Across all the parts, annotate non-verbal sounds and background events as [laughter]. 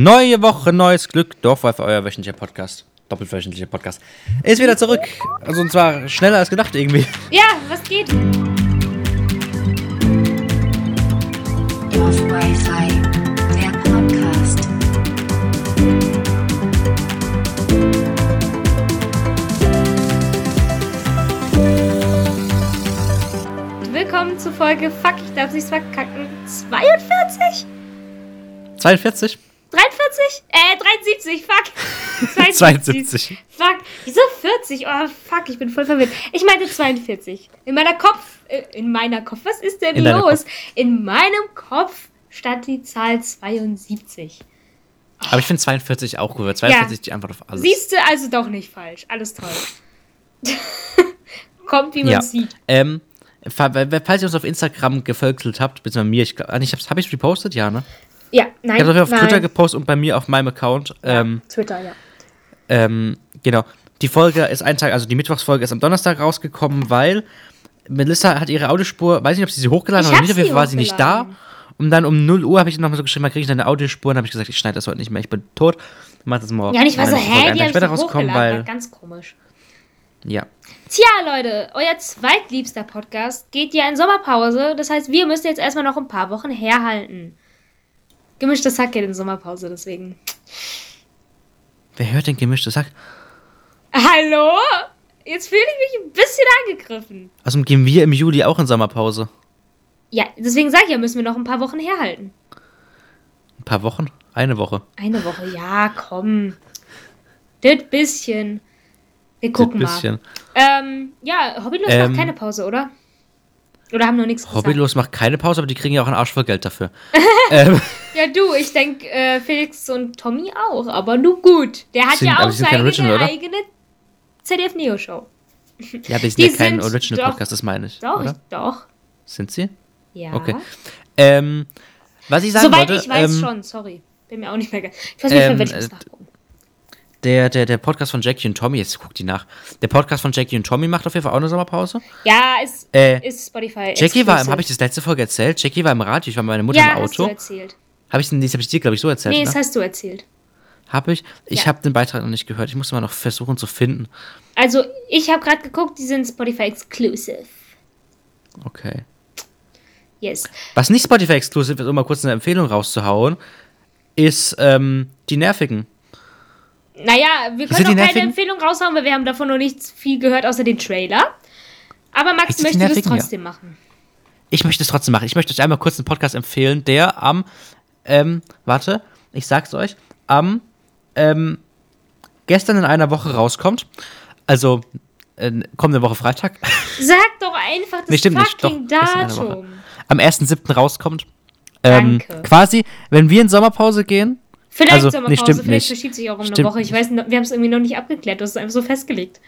Neue Woche, neues Glück. Dorfwife, euer wöchentlicher Podcast. Doppelwöchentlicher Podcast. Ist wieder zurück. Also und zwar schneller als gedacht irgendwie. Ja, was geht? Dorf Wi-Fi, der Podcast. Willkommen zu Folge Fuck, ich darf nichts verkacken. 42? 42? 43? Äh, 73, fuck. [laughs] 72. Fuck. Wieso 40? Oh, fuck, ich bin voll verwirrt. Ich meinte 42. In meiner Kopf, äh, in meiner Kopf, was ist denn In los? In meinem Kopf stand die Zahl 72. Aber ich finde 42 auch gut, weil 42 ist die Antwort auf alles. Siehst du, also doch nicht falsch. Alles toll. [laughs] Kommt, wie man ja. sieht. Ähm, falls ihr uns auf Instagram gefolgt habt, beziehungsweise mir, ich glaube, ich hab's, hab ich's repostet? Ja, ne? Ja, nein. Ich hab's auf nein. Twitter gepostet und bei mir auf meinem Account. Ähm, Twitter, ja. Ähm, genau. Die Folge ist ein Tag, also die Mittwochsfolge ist am Donnerstag rausgekommen, weil Melissa hat ihre Audiospur, weiß nicht, ob sie sie hochgeladen hat oder nicht, auf jeden Fall war sie nicht da. Und dann um 0 Uhr habe ich nochmal so geschrieben, kriege ich deine Audiospur? Und habe ich gesagt, ich schneide das heute nicht mehr, ich bin tot. Mach das morgen. Ja, und ich war so, hä, die haben später es rauskommen, weil, Ganz komisch. ja. Tja, Leute, euer zweitliebster Podcast geht ja in Sommerpause. Das heißt, wir müssen jetzt erstmal noch ein paar Wochen herhalten. Gemischtes Hack geht in Sommerpause, deswegen. Wer hört denn gemischtes Sack? Hallo? Jetzt fühle ich mich ein bisschen angegriffen. Außerdem gehen wir im Juli auch in Sommerpause. Ja, deswegen sage ich ja, müssen wir noch ein paar Wochen herhalten. Ein paar Wochen? Eine Woche. Eine Woche, ja, komm. Das bisschen. Wir gucken bisschen. mal. Ähm, ja, Hobbylos Ähm, macht keine Pause, oder? Oder haben noch nichts gesagt? Hobbylos macht keine Pause, aber die kriegen ja auch einen Arsch voll Geld dafür. [laughs] ähm, Ja, du, ich denke, äh, Felix und Tommy auch, aber nur gut. Der hat Sind- ja auch seine Original, eigene ZDF-Neo-Show. ja, aber die [laughs] sind Die ja kein Original-Podcast, das meine ich. Doch, oder? ich, doch. Sind sie? Ja. Okay. Ähm, was ich sagen Soweit wollte, ich weiß ähm, schon, sorry. Bin mir auch nicht mehr ge- Ich weiß nicht ähm, ich muss äh. Der, der, der Podcast von Jackie und Tommy, jetzt guckt die nach. Der Podcast von Jackie und Tommy macht auf jeden Fall auch eine Sommerpause. Ja, ist, Äh, ist Spotify. Jackie war, exclusive. habe ich das letzte Folge erzählt? Jackie war im Radio, ich war mit meiner Mutter Ja, im hast du Auto. erzählt. Habe ich, das habe ich dir, glaube ich, so erzählt. Nee, ne? das hast du erzählt. Habe ich? Ich Ja. habe den Beitrag noch nicht gehört. Ich muss mal noch versuchen zu finden. Also, ich habe gerade geguckt, die sind Spotify exclusive. Okay. Yes. Was nicht Spotify exklusiv ist, um mal kurz eine Empfehlung rauszuhauen, ist ähm, die Nervigen. Naja, wir können auch keine? Empfehlung raushauen, weil wir haben davon noch nicht viel gehört, außer den Trailer. Aber Max möchte das Nervigen? Ja. trotzdem machen. Ich möchte es trotzdem machen. Ich möchte euch einmal kurz einen Podcast empfehlen, der am, ähm, warte, ich sag's euch, am, ähm, gestern in einer Woche rauskommt. Also, äh, kommende Woche Freitag. [laughs] Sag doch einfach das Nee, stimmt nicht. Doch, fucking eine Woche. Datum. Am 1.7. rauskommt. Ähm, Danke. quasi, wenn wir in Sommerpause gehen, Vielleicht Also, nee, Sommerpause, stimmt vielleicht nicht. verschiebt sich auch um Stimmt eine Woche. Ich weiß, wir haben es irgendwie noch nicht abgeklärt. Du hast es einfach so festgelegt.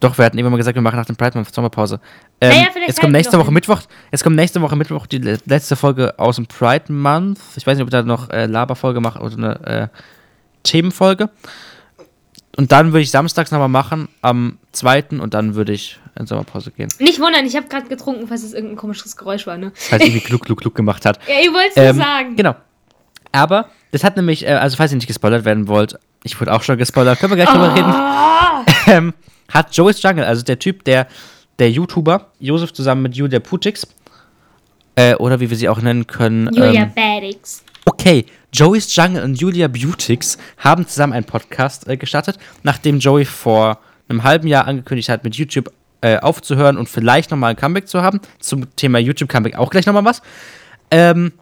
Doch, wir hatten irgendwann mal gesagt, wir machen nach dem Pride Month Sommerpause. Ähm, Naja, vielleicht jetzt kommt nächste Woche hin. Mittwoch. Jetzt kommt nächste Woche Mittwoch die le- letzte Folge aus dem Pride Month. Ich weiß nicht, ob ich da noch äh, Laberfolge mache oder eine äh, Themenfolge. Und dann würde ich samstags nochmal machen, am 2. und dann würde ich in Sommerpause gehen. Nicht wundern, ich habe gerade getrunken, falls es irgendein komisches Geräusch war, ne? Falls irgendwie Gluck, Gluck, Gluck gemacht hat. [laughs] Ja, ihr wollt es Ähm, sagen. Genau. Aber das hat nämlich, äh, also falls ihr nicht gespoilert werden wollt, ich wurde auch schon gespoilert, können wir gleich drüber reden. Ah, [laughs] ähm, hat Joey's Jungle, also der Typ, der, der YouTuber, Josef zusammen mit Julia Putix, äh, oder wie wir sie auch nennen können. Julia Ähm, Badix. okay, Joey's Jungle und Julia Beautix haben zusammen einen Podcast äh, gestartet, nachdem Joey vor einem halben Jahr angekündigt hat, mit YouTube äh, aufzuhören und vielleicht nochmal ein Comeback zu haben. Zum Thema YouTube-Comeback auch gleich nochmal was. Ähm,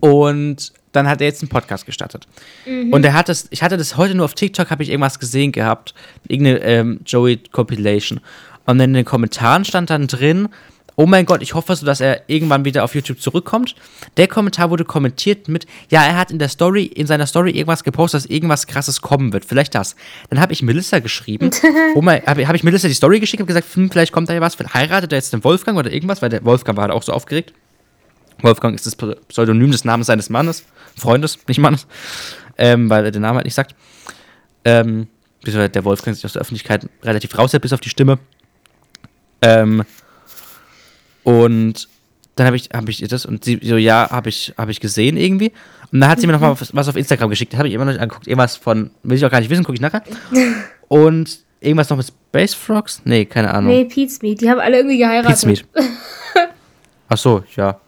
und dann hat er jetzt einen Podcast gestartet. Und er hat das, ich hatte das heute nur auf TikTok, habe ich irgendwas gesehen gehabt, irgendeine ähm, Joey Compilation. Und in den Kommentaren stand dann drin, oh mein Gott, ich hoffe so, dass er irgendwann wieder auf YouTube zurückkommt. Der Kommentar wurde kommentiert mit, ja, er hat in der Story, in seiner Story irgendwas gepostet, dass irgendwas krasses kommen wird. Vielleicht das. Dann habe ich Melissa geschrieben, [laughs] oh mein, habe hab ich Melissa die Story geschickt und gesagt, hm, vielleicht kommt da ja was, heiratet er jetzt den Wolfgang oder irgendwas, weil der Wolfgang war halt auch so aufgeregt. Wolfgang ist das Pseudonym des Namens seines Mannes, Freundes, nicht Mannes, ähm, weil er den Namen halt nicht sagt. Ähm, der Wolfgang sich aus der Öffentlichkeit relativ raushält, bis auf die Stimme. Ähm, und dann habe ich, hab ich ihr das und sie so, ja, habe ich, hab ich gesehen irgendwie. Und dann hat sie mir noch mal was, was auf Instagram geschickt. Das habe ich immer noch nicht angeguckt. Irgendwas von, will ich auch gar nicht wissen, gucke ich nachher. Und irgendwas noch mit Space Frogs? Nee, keine Ahnung. Nee, Pete's Meat. Die haben alle irgendwie geheiratet. Pete's Meat. [laughs] Ach so, ja.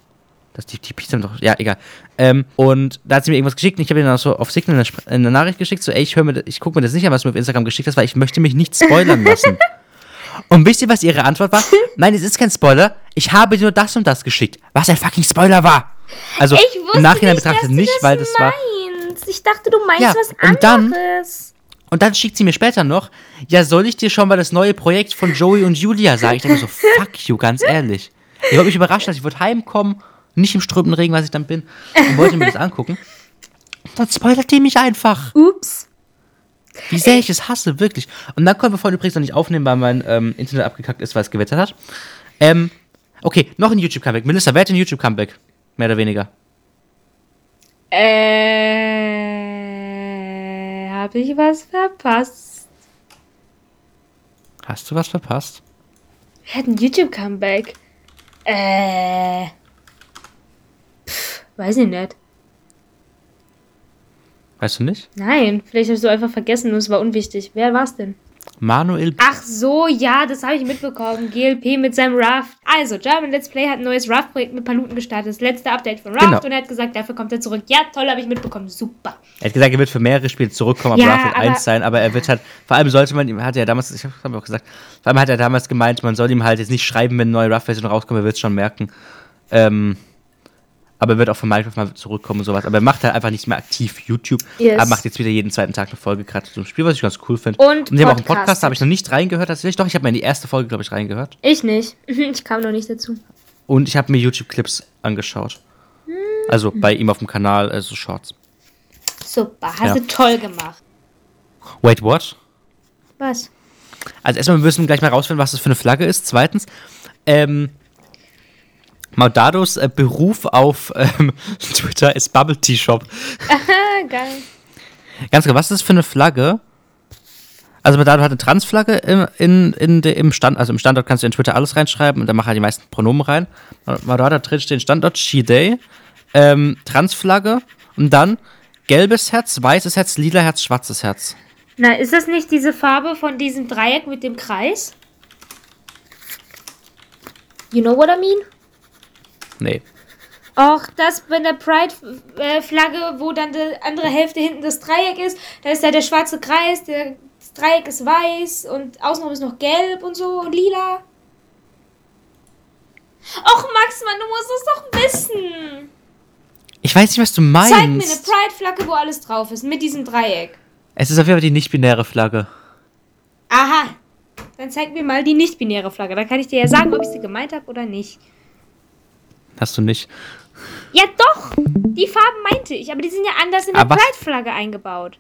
Das, die, die Pizza haben doch, ja, egal. Ähm, und da hat sie mir irgendwas geschickt und ich habe ihr dann auch so auf Signal eine, Nachricht geschickt, so, ey, ich höre mir, das- ich gucke mir das nicht an, was du mir auf Instagram geschickt hast, weil ich möchte mich nicht spoilern lassen. [laughs] und wisst ihr, was ihre Antwort war? Nein, es ist kein Spoiler. Ich habe dir nur das und das geschickt. Was ein fucking Spoiler war. Also, Ich wusste im Nachhinein nicht, betrachtet dass nicht, du weil das das war. meinst. Ich dachte, du meinst Ja, was und dann- anderes. Und dann schickt sie mir später noch, ja, soll ich dir schon mal das neue Projekt von Joey und Julia sagen? Ich dachte mir so, [laughs] fuck you, ganz ehrlich. Ich wollte mich überraschen, dass ich wollte heimkommen, nicht im strömenden Regen, was ich dann bin, und wollte mir das [laughs] angucken. Und dann spoilert die mich einfach. Ups. Wie sehr ich es hasse, wirklich. Und dann konnten wir vorhin übrigens noch nicht aufnehmen, weil mein ähm, Internet abgekackt ist, weil es gewettert hat. Ähm, okay, noch ein YouTube-Comeback. Melissa, wer hat ein YouTube-Comeback? Mehr oder weniger. Äh, habe ich was verpasst? Hast du was verpasst? Wir hatten YouTube-Comeback. Äh. Weiß ich nicht. Weißt du nicht? Nein, vielleicht hast du einfach vergessen und es war unwichtig. Wer war's denn? Manuel Ach so, ja, das habe ich mitbekommen. GLP mit seinem Raft. Also, German Let's Play hat ein neues Raft-Projekt mit Paluten gestartet. Das letzte Update von Raft Genau. und er hat gesagt, dafür kommt er zurück. Ja, toll, habe ich mitbekommen. Super. Er hat gesagt, er wird für mehrere Spiele zurückkommen, aber Ja, Raft wird eins sein, aber er wird halt, vor allem sollte man ihm, hat er ja damals, ich habe auch gesagt, vor allem hat er damals gemeint, man soll ihm halt jetzt nicht schreiben, wenn eine neue Raft-Version rauskommt, er wird es schon merken. Ähm, aber er wird auch von Minecraft mal zurückkommen und sowas. Aber er macht halt einfach nicht mehr aktiv YouTube. Yes. Er macht jetzt wieder jeden zweiten Tag eine Folge gerade zum Spiel, was ich ganz cool finde. Und wir haben auch einen Podcast. Da habe ich noch nicht reingehört tatsächlich. Doch, ich habe mir in die erste Folge, glaube ich, reingehört. Ich nicht. [laughs] Ich kam noch nicht dazu. Und ich habe mir YouTube-Clips angeschaut. Also bei ihm auf dem Kanal, also Shorts. Super, hast Ja. du toll gemacht. Wait, what? Was? Also erstmal müssen wir gleich mal rausfinden, was das für eine Flagge ist. Zweitens, ähm, Maudados äh, Beruf auf ähm, [laughs] Twitter ist Bubble Tea Shop. Geil. Ganz genau, was ist das für eine Flagge? Also Maudado hat eine Transflagge im, in, in de, im Stand, also im Standort kannst du in Twitter alles reinschreiben und da machen halt die meisten Pronomen rein. Maudado hat drin stehen Standort She Day, ähm, Transflagge und dann gelbes Herz, weißes Herz, lila Herz, schwarzes Herz. Na, ist das nicht diese Farbe von diesem Dreieck mit dem Kreis? You know what I mean? Nee. Och, das bei der Pride-Flagge, wo dann die andere Hälfte hinten das Dreieck ist, da ist da der schwarze Kreis, der, das Dreieck ist weiß und außenrum ist noch gelb und so und lila. Och, Max, Mann, du musst es doch wissen. Ich weiß nicht, was du meinst. Zeig mir eine Pride-Flagge, wo alles drauf ist, mit diesem Dreieck. es ist auf jeden Fall die nicht-binäre Flagge. Aha. Dann zeig mir mal die nicht-binäre Flagge. Da kann ich dir ja sagen, ob ich sie gemeint habe oder nicht. Hast du nicht. Ja, doch. Die Farben meinte ich, aber die sind ja anders in der Aber was- Pride-Flagge eingebaut.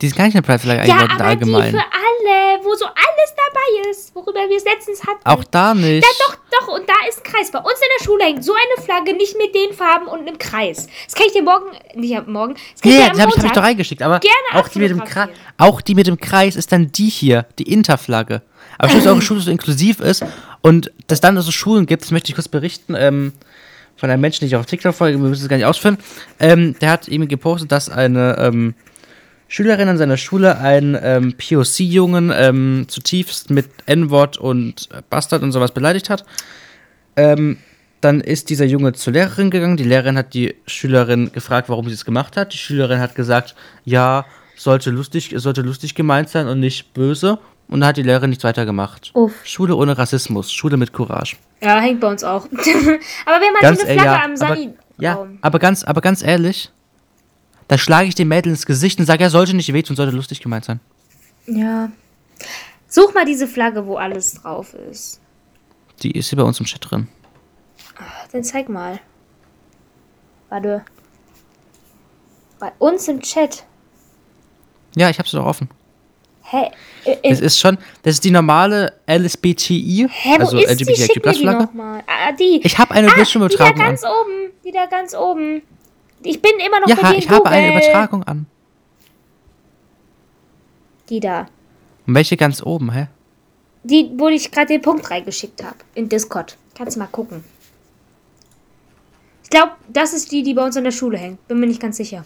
Die ist gar nicht in der Pride-Flagge Ja, eingebaut, aber allgemein. die für alle, wo so alles dabei ist, worüber wir es letztens hatten. Auch da nicht. Ja, doch, doch, und da ist ein Kreis. Bei uns in der Schule hängt so eine Flagge nicht mit den Farben und einem Kreis. Das kann ich dir morgen, nicht morgen, das kann Ja, ich dir am die habe ich, hab ich Montag- doch reingeschickt. Aber gerne auch die, mit dem Kreis, auch die mit dem Kreis ist dann die hier, die Interflagge. Aber schön, dass eure Schule so inklusiv ist und dass dann so Schulen gibt, das möchte ich kurz berichten, ähm, von einem Menschen, den ich auf TikTok folge, wir müssen es gar nicht ausführen. Ähm, der hat eben gepostet, dass eine ähm, Schülerin an seiner Schule einen ähm, POC-Jungen ähm, zutiefst mit N-Wort und Bastard und sowas beleidigt hat. Ähm, dann ist dieser Junge zur Lehrerin gegangen. Die Lehrerin hat die Schülerin gefragt, warum sie es gemacht hat. Die Schülerin hat gesagt, ja, sollte lustig, sollte lustig gemeint sein und nicht böse. Und dann hat die Lehrerin nichts weiter gemacht. Uff. Schule ohne Rassismus, Schule mit Courage. Ja, hängt bei uns auch. [laughs] aber wir haben halt so eine äh, Flagge ja, am aber, Sani. ja, Raum. aber ganz, aber ganz ehrlich, da schlage ich dem Mädel ins Gesicht und sage, er sollte nicht wehtun, sollte lustig gemeint sein. Ja. Such mal diese Flagge, wo alles drauf ist. Die ist hier bei uns im Chat drin. Dann zeig mal. Warte. Bei uns im Chat. Ja, ich habe sie doch offen. Hä? Äh, Es äh, ist schon, das ist die normale LSBTI, hä, also mir die LGBTIQ-Flagge. nochmal. Ah, die. Ich habe eine ah, die da Bildschirmübertragung an. ganz oben. Die da ganz oben. Ich bin immer noch Ja, bei ich habe eine. Übertragung an. Die da. Und welche ganz oben, hä? Die, wo ich gerade den Punkt reingeschickt habe. In Discord. Kannst mal gucken. Ich glaube, das ist die, die bei uns an der Schule hängt. Bin mir nicht ganz sicher.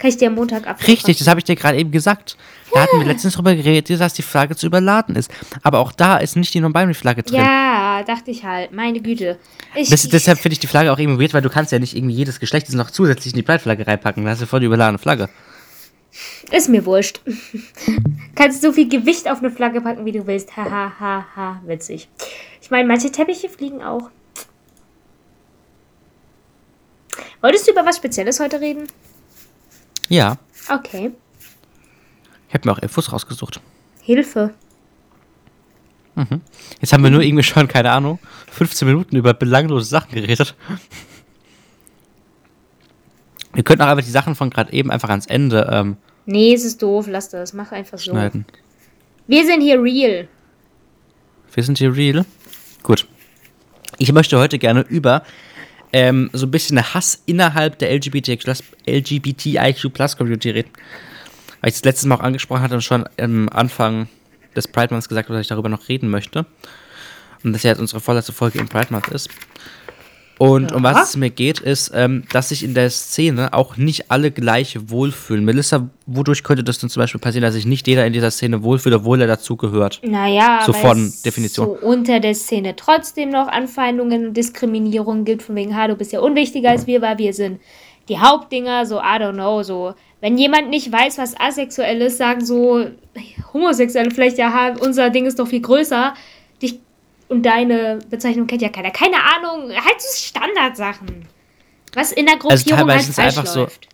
Kann ich dir am Montag ab. Richtig, das habe ich dir gerade eben gesagt. Da hatten wir letztens drüber geredet, dass die Flagge zu überladen ist. Aber auch da ist nicht die Non-Binary-Flagge drin. Ja, dachte ich halt. Meine Güte. Ich, Das, deshalb finde ich die Flagge auch irgendwie weird, weil du kannst ja nicht irgendwie jedes Geschlecht noch zusätzlich in die Pride-Flagge reinpacken. Da hast du voll die überladene Flagge. Ist mir wurscht. [laughs] Kannst so viel Gewicht auf eine Flagge packen, wie du willst. Ha, ha, ha, ha. Witzig. Ich meine, manche Teppiche fliegen auch. Wolltest du über was Spezielles heute reden? Ja, Okay. ich habe mir auch Infos rausgesucht. Hilfe. Jetzt haben wir nur irgendwie schon, keine Ahnung, 15 Minuten über belanglose Sachen geredet. Wir könnten auch einfach die Sachen von gerade eben einfach ans Ende ähm, Nee, es ist doof. Lass das. Mach einfach so. schneiden. Wir sind hier real. Wir sind hier real. Gut. Ich möchte heute gerne über ähm, so ein bisschen Hass innerhalb der LGBTIQ LGBTIQ Community reden. Weil ich das letztes Mal auch angesprochen hatte und schon am Anfang des Pride Months gesagt habe, dass ich darüber noch reden möchte. Und das ja jetzt unsere vorletzte Folge im Pride Month ist. Und um was es mir geht, ist, ähm, dass sich in der Szene auch nicht alle gleich wohlfühlen. Melissa, wodurch könnte das denn zum Beispiel passieren, dass sich nicht jeder in dieser Szene wohlfühlt, obwohl er dazugehört? Naja, So von Definition. so unter der Szene trotzdem noch Anfeindungen und Diskriminierung gibt, von wegen, ha, du bist ja unwichtiger als wir, weil wir sind die Hauptdinger, so, I don't know, so. Wenn jemand nicht weiß, was asexuell ist, sagen so Homosexuelle vielleicht, ja, unser Ding ist doch viel größer. Und deine Bezeichnung kennt ja keiner. Keine Ahnung, halt so Standardsachen. Was in der Gruppierung teilweise halt falsch einfach so- läuft.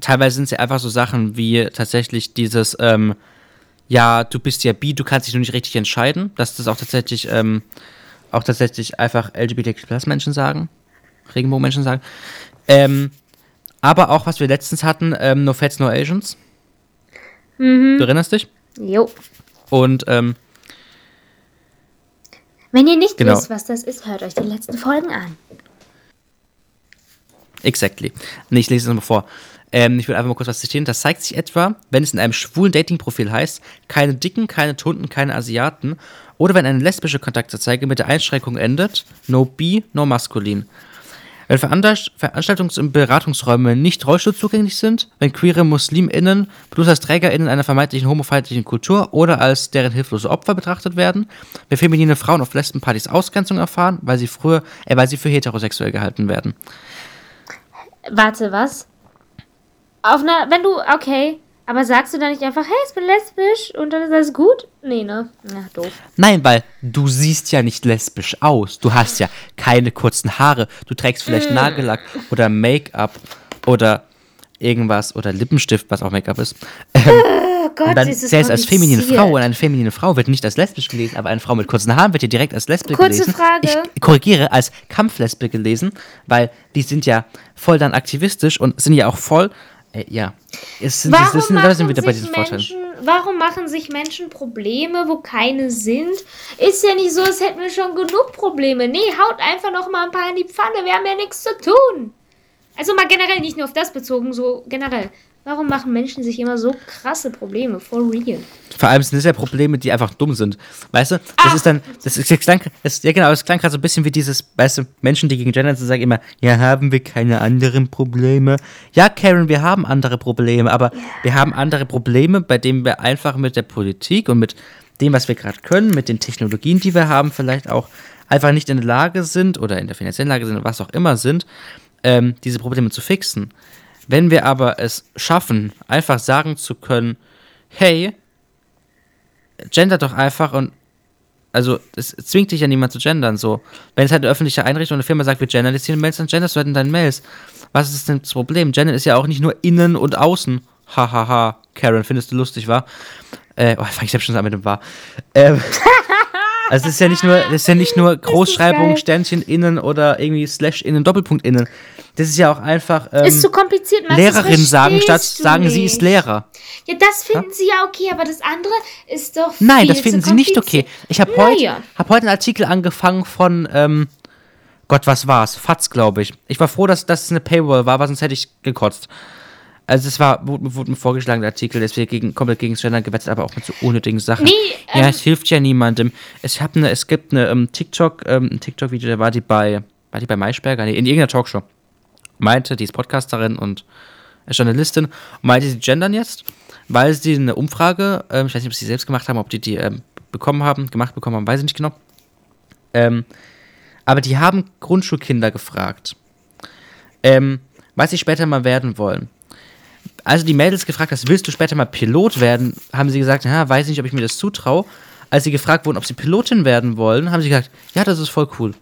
teilweise sind es ja einfach so Sachen wie tatsächlich dieses, ähm, ja, du bist ja bi, du kannst dich nur nicht richtig entscheiden, dass das auch tatsächlich, ähm, auch tatsächlich einfach LGBTQ-Menschen sagen, Regenbogenmenschen sagen. Ähm, aber auch, was wir letztens hatten, ähm, No Fats, No Asians. Mhm. Du erinnerst dich? Jo. Und, ähm, Wenn ihr nicht Genau. wisst, was das ist, hört euch die letzten Folgen an. Exactly. Nee, ich lese es nochmal vor. Ähm, ich will einfach mal kurz was zitieren. Das zeigt sich etwa, wenn es in einem schwulen Dating-Profil heißt, keine Dicken, keine Tunden, keine Asiaten. Oder wenn eine lesbische Kontaktanzeige mit der Einschränkung endet, no bi, no maskulin. Wenn Veranstalt- Veranstaltungs- und Beratungsräume nicht Rollstuhl zugänglich sind, wenn queere MuslimInnen bloß als TrägerInnen einer vermeintlichen homofeindlichen Kultur oder als deren hilflose Opfer betrachtet werden, wenn feminine Frauen auf Lesbenpartys Ausgrenzung erfahren, weil sie früher, äh, weil sie für heterosexuell gehalten werden. Warte, was? Auf einer, wenn du, okay, aber sagst du dann nicht einfach, hey, ich bin lesbisch und dann ist alles gut? Nee, ne? Ja, doof. Nein, weil du siehst ja nicht lesbisch aus. Du hast ja keine kurzen Haare. Du trägst vielleicht Nagellack oder Make-up oder irgendwas oder Lippenstift, was auch Make-up ist. Ähm, Oh Gott, und dann ist es zählst als feminine. Frau und eine feminine Frau wird nicht als lesbisch gelesen, aber eine Frau mit kurzen Haaren wird hier direkt als lesbisch Kurze gelesen. Frage. Ich korrigiere, als Kampflesbe gelesen, weil die sind ja voll dann aktivistisch und sind ja auch voll, äh, ja. Es sind, Warum, sind, da sind wieder bei sich diesen Vorteilen. Menschen, warum machen sich Menschen Probleme, wo keine sind? Ist ja nicht so, als hätten wir schon genug Probleme. Nee, haut einfach noch mal ein paar in die Pfanne. Wir haben ja nichts zu tun. Also mal generell, nicht nur auf das bezogen, so generell. Warum machen Menschen sich immer so krasse Probleme? For real. Vor allem sind das ja Probleme, die einfach dumm sind. Weißt du? Das Ah. ist dann, das ist, das klang, das, ja genau, das klang gerade so ein bisschen wie dieses, weißt du, Menschen, die gegen Gender sind, sagen immer, ja, haben wir keine anderen Probleme. Ja, Karen, wir haben andere Probleme, aber wir haben andere Probleme, bei denen wir einfach mit der Politik und mit dem, was wir gerade können, mit den Technologien, die wir haben, vielleicht auch einfach nicht in der Lage sind oder in der finanziellen Lage sind, was auch immer sind, ähm, diese Probleme zu fixen. Wenn wir aber es schaffen, einfach sagen zu können, hey, gender doch einfach und also es zwingt dich ja niemand zu gendern so. Wenn es halt eine öffentliche Einrichtung oder eine Firma sagt, wir gendern jetzt hier Mails, dann genderst du halt in deinen Mails. Was ist denn das Problem? Gendern ist ja auch nicht nur innen und außen. Hahaha, ha, ha. Karen, findest du lustig, wa? Äh, oh, ich hab schon an mit dem war. Ähm, [laughs] also es ist ja nicht nur, es ist ja nicht nur Großschreibung. Sternchen innen oder irgendwie Slash innen, Doppelpunkt innen. Das ist ja auch einfach ähm, ist zu kompliziert, Max, das Lehrerin sagen, statt sagen, sie ist nicht. Lehrer. Ja, das finden sie ja okay, aber das andere ist doch Nein, das finden sie nicht okay. Ich habe heute, Naja. hab heute einen Artikel angefangen von, ähm, Gott, was war's? Fatz, glaube ich. Ich war froh, dass das eine Paywall war, weil sonst hätte ich gekotzt. Also es war, wurde, wurde mir vorgeschlagen, der Artikel, deswegen gegen, komplett gegen Gender gewetzt, aber auch mit so unnötigen Sachen. Nee, ja, ähm, es hilft ja niemandem. Es, hab ne, es gibt eine ähm, TikTok, ähm, ein TikTok-Video, da war die bei war die bei Maischberger? Nee, in irgendeiner Talkshow. Meinte, die ist Podcasterin und Journalistin, meinte, sie gendern jetzt, weil sie eine Umfrage, ähm, ich weiß nicht, ob sie selbst gemacht haben, ob die die ähm, bekommen haben, gemacht bekommen haben, weiß ich nicht genau. Ähm, aber die haben Grundschulkinder gefragt, ähm, was sie später mal werden wollen. Also die Mädels gefragt hast, willst du später mal Pilot werden, haben sie gesagt, ja, weiß nicht, ob ich mir das zutraue. Als sie gefragt wurden, ob sie Pilotin werden wollen, haben sie gesagt, ja, das ist voll cool.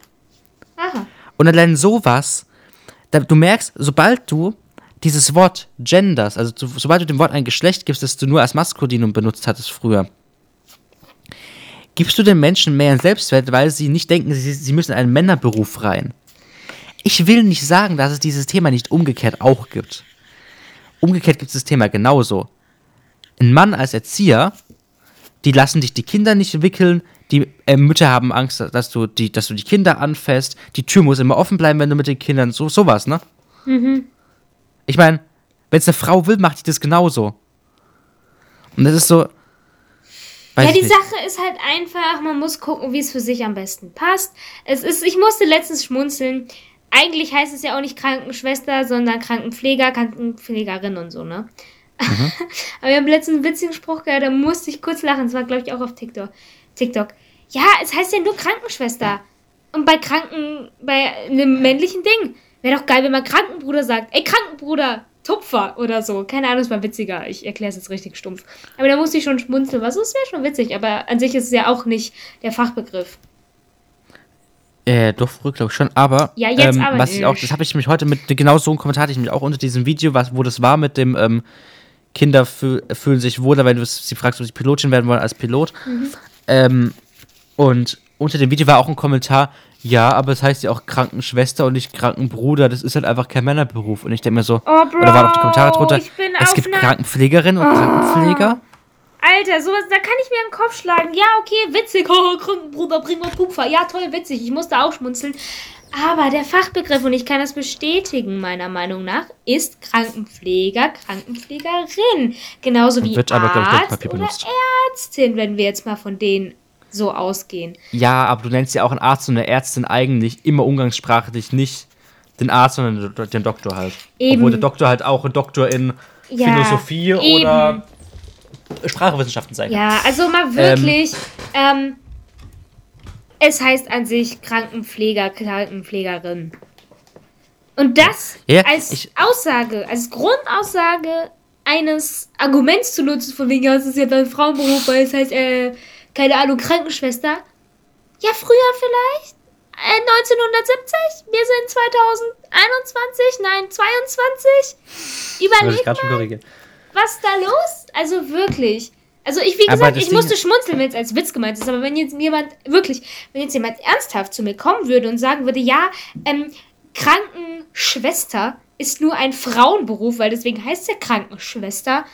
Aha. Und allein sowas, du merkst, sobald du dieses Wort genders, also so, sobald du dem Wort ein Geschlecht gibst, das du nur als Maskulinum benutzt hattest früher, gibst du den Menschen mehr Selbstwert, weil sie nicht denken, sie, sie müssen in einen Männerberuf rein. Ich will nicht sagen, dass es dieses Thema nicht umgekehrt auch gibt. Umgekehrt gibt es das Thema genauso. Ein Mann als Erzieher, die lassen dich die Kinder nicht wickeln, die äh, Mütter haben Angst, dass du, die, dass du die Kinder anfasst, die Tür muss immer offen bleiben, wenn du mit den Kindern, so sowas, ne? Ich meine, wenn es eine Frau will, macht die das genauso. Und das ist so. ja, die nicht. Sache ist halt einfach, man muss gucken, wie es für sich am besten passt. Es ist, ich musste letztens schmunzeln. Eigentlich heißt es ja auch nicht Krankenschwester, sondern Krankenpfleger, Krankenpflegerin und so, ne? [laughs] Aber wir haben letztens einen witzigen Spruch gehört, da musste ich kurz lachen. Das war, glaube ich, auch auf TikTok. TikTok. Ja, es heißt ja nur Krankenschwester. Und bei Kranken, bei einem männlichen Ding. Wäre doch geil, wenn man Krankenbruder sagt. Ey, Krankenbruder, Tupfer oder so. Keine Ahnung, es war witziger. Ich erkläre es jetzt richtig stumpf. Aber da musste ich schon schmunzeln. Was es wäre schon witzig, aber an sich ist es ja auch nicht der Fachbegriff. Äh, doch, früher glaube ich schon, aber. Ja, jetzt ähm, aber was ich auch, das habe ich mich heute mit, genau so einen Kommentar hatte ich mich auch unter diesem Video, was, wo das war mit dem, ähm, Kinder fühl, fühlen sich wohler, wenn du sie fragst, ob sie Pilotin werden wollen als Pilot. Mhm. Ähm, und unter dem Video war auch ein Kommentar, ja, aber es heißt ja auch Krankenschwester und nicht Krankenbruder, das ist halt einfach kein Männerberuf. Und ich denke mir so, Oh, Bro, oder waren auch die Kommentare drunter, es gibt einer- Krankenpflegerinnen und Krankenpfleger. Alter, sowas, da kann ich mir einen Kopf schlagen. Ja, okay, witzig. Oh, [laughs] Krankenbruder, bring mal Pupfer. Ja, toll, witzig. Ich musste auch schmunzeln. Aber der Fachbegriff, und ich kann das bestätigen, meiner Meinung nach, ist Krankenpfleger, Krankenpflegerin. Genauso wie wird aber, ich, Arzt Papier oder benutzt. Ärztin, wenn wir jetzt mal von denen so ausgehen. Ja, aber du nennst ja auch einen Arzt und eine Ärztin eigentlich immer umgangssprachlich nicht den Arzt, sondern den- Doktor halt. Eben. Obwohl der Doktor halt auch ein Doktor in Ja, Philosophie eben. oder Sprachwissenschaften sein kann. Ja, also mal wirklich, ähm, es heißt an sich Krankenpfleger, Krankenpflegerin. Und das Ja, als ich- Aussage, als Grundaussage eines Arguments zu nutzen, von wegen, ja, es ist ja ein Frauenberuf, weil es heißt, äh, keine Ahnung, Krankenschwester. Ja, früher vielleicht? Äh, 1970? Wir sind 2021? Nein, 22? Wollte ich Überleg mal, was da los? Also wirklich. Also ich, wie gesagt, ich Ding musste schmunzeln, wenn es als Witz gemeint ist. Aber wenn jetzt jemand, wirklich, wenn jetzt jemand ernsthaft zu mir kommen würde und sagen würde, ja, ähm, Krankenschwester ist nur ein Frauenberuf, weil deswegen heißt es ja Krankenschwester.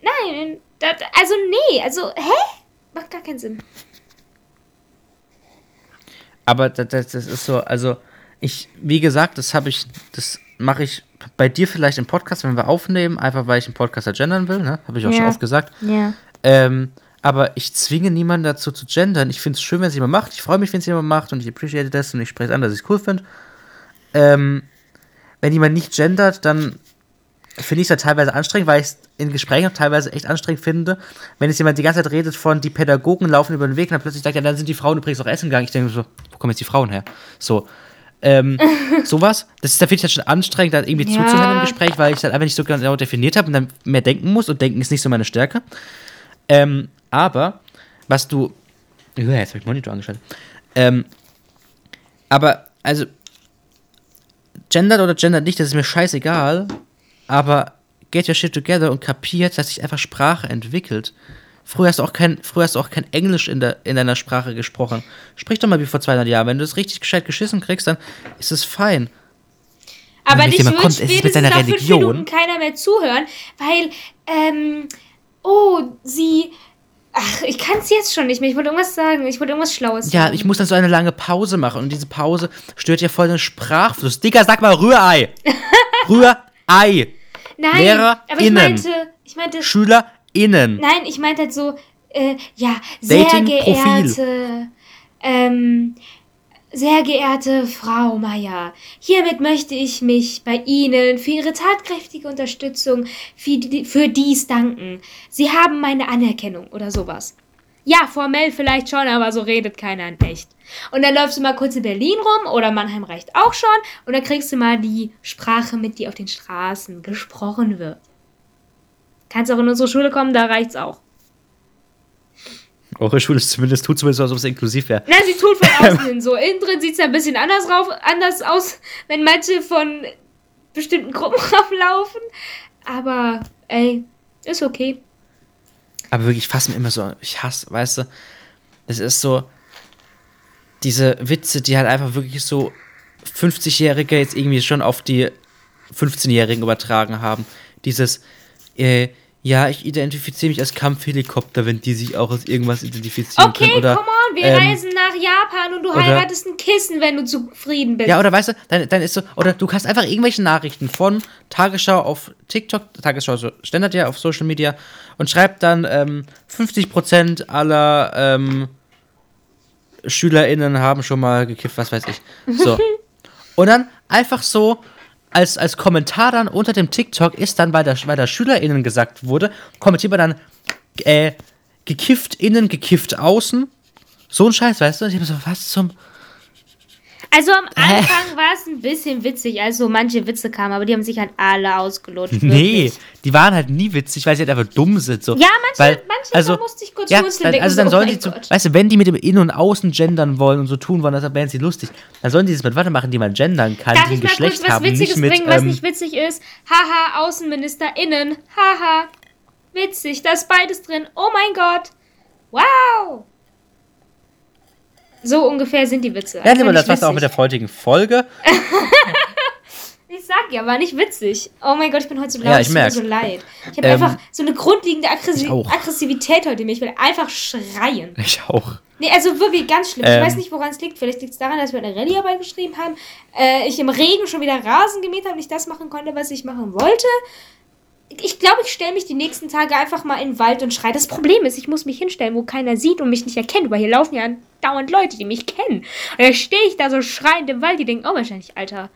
Nein, das, also nee, also, hä? Macht gar keinen Sinn. Aber das, das, das ist so, also ich, wie gesagt, das habe ich, das mache ich bei dir vielleicht im Podcast, wenn wir aufnehmen, einfach weil ich einen Podcaster gendern will, ne? Habe ich auch schon Ja. oft gesagt. Ja. Ähm, aber ich zwinge niemanden dazu zu gendern. Ich finde es schön, wenn es jemand macht. Ich freue mich, wenn es jemand macht und ich appreciate das und ich spreche es an, dass ich es cool finde. Ähm, wenn jemand nicht gendert, dann finde ich es ja teilweise anstrengend, weil ich es in Gesprächen auch teilweise echt anstrengend finde, wenn jetzt jemand die ganze Zeit redet von, die Pädagogen laufen über den Weg und dann plötzlich sagt, ja, dann sind die Frauen übrigens auch essen gegangen. Ich denke so, wo kommen jetzt die Frauen her? So. Ähm, [laughs] sowas, das ist, da finde ich das schon anstrengend, da irgendwie Ja. zuzuhören im Gespräch, weil ich halt einfach nicht so genau definiert habe und dann mehr denken muss und denken ist nicht so meine Stärke. Ähm, aber, was du. Ja, jetzt habe ich Monitor angeschaltet. Ähm, aber, also, gendert oder gendert nicht, das ist mir scheißegal. Aber get your shit together und kapiert, dass sich einfach Sprache entwickelt. Früher hast du auch kein, früher hast du auch kein Englisch in, der, in deiner Sprache gesprochen. Sprich doch mal wie vor 200 Jahren. Wenn du es richtig gescheit geschissen kriegst, dann ist es fein. Aber dich wird kommt, spätestens nach fünf Religion. Minuten keiner mehr zuhören, weil, ähm, oh, sie, ach, ich kann es jetzt schon nicht mehr. Ich wollte irgendwas sagen. Ich wollte irgendwas Schlaues Ja, sagen. ich muss dann so eine lange Pause machen und diese Pause stört ja voll den Sprachfluss. Digga, sag mal Rührei. [laughs] Rührei. Nein, LehrerInnen. aber ich meinte, ich meinte, SchülerInnen. nein, ich meinte halt so, äh, ja, sehr geehrte, ähm, Sehr geehrte Frau Meier, hiermit möchte ich mich bei Ihnen für Ihre tatkräftige Unterstützung für, die, für dies danken. Sie haben meine Anerkennung oder sowas. Ja, formell vielleicht schon, aber so redet keiner in echt. Und dann läufst du mal kurz in Berlin rum oder Mannheim reicht auch schon und dann kriegst du mal die Sprache mit, die auf den Straßen gesprochen wird. Kannst auch in unsere Schule kommen, da reicht's auch. Eure Schule ist zumindest, tut zumindest so, als ob es inklusiv wäre. Na, sie tut von [laughs] außen hin so. Innen drin sieht es ein bisschen anders, rauf, anders aus, wenn manche von bestimmten Gruppen [laughs] rauflaufen. Aber, ey, ist okay. Aber wirklich, ich fasse mir immer so, ich hasse, weißt du, es ist so, diese Witze, die halt einfach wirklich so 50-Jährige jetzt irgendwie schon auf die 15-Jährigen übertragen haben. Dieses, äh, ja, ich identifiziere mich als Kampfhelikopter, wenn die sich auch als irgendwas identifizieren Okay, können. Oder, come on, wir ähm, reisen nach Japan und du oder- heiratest ein Kissen, wenn du zufrieden bist. Ja, oder weißt du, dann, dann ist so, oder du kannst einfach irgendwelche Nachrichten von Tagesschau auf TikTok, Tagesschau so standard ja auf Social Media und schreibt dann ähm, 50% aller ähm, SchülerInnen haben schon mal gekifft, was weiß ich. So. [laughs] und dann einfach so als, als Kommentar dann unter dem TikTok ist dann, weil der, weil der SchülerInnen gesagt wurde, kommentiert man dann äh, gekifft innen, gekifft außen. So ein Scheiß, weißt du? Ich hab so, was zum. Also am Anfang war es ein bisschen witzig, als so manche Witze kamen, aber die haben sich halt alle ausgelutscht. Nee, die waren halt nie witzig, weil sie halt einfach dumm sind. So. Ja, manche- manche, da musste ich kurz ja, dann, Also so, dann oh sollen zum, Gott. weißt du, wenn die mit dem Innen- und Außen gendern wollen und so tun wollen, dann wären sie lustig. Dann sollen die das mit Wörtern machen, die man gendern kann, Darf die ein ich mal Geschlecht kurz was haben, Witziges mit, bringen, was ähm, nicht witzig ist? Haha, AußenministerInnen. Haha. Witzig, da ist beides drin. Oh mein Gott. Wow. So ungefähr sind die Witze. Ja, lieber, das nicht war's auch mit der heutigen Folge. [laughs] Ich sag ja, war nicht witzig. Oh mein Gott, ich bin heute so laut, Ja, ich merk's. so leid. Ich habe Ähm, einfach so eine grundlegende Aggressi ich auch. Aggressivität heute in mir. Ich will einfach schreien. Ich auch. Nee, also wirklich ganz schlimm. Ähm. Ich weiß nicht, woran es liegt. Vielleicht liegt es daran, dass wir eine Rallye-Arbeit geschrieben haben. Äh, ich im Regen schon wieder Rasen gemäht habe und nicht das machen konnte, was ich machen wollte. Ich glaube, ich stelle mich die nächsten Tage einfach mal in den Wald und schreie. Das Problem ist, ich muss mich hinstellen, wo keiner sieht und mich nicht erkennt, weil hier laufen ja dauernd Leute, die mich kennen. Und dann stehe ich da so schreiend im Wald, die denken, oh, wahrscheinlich, Alter.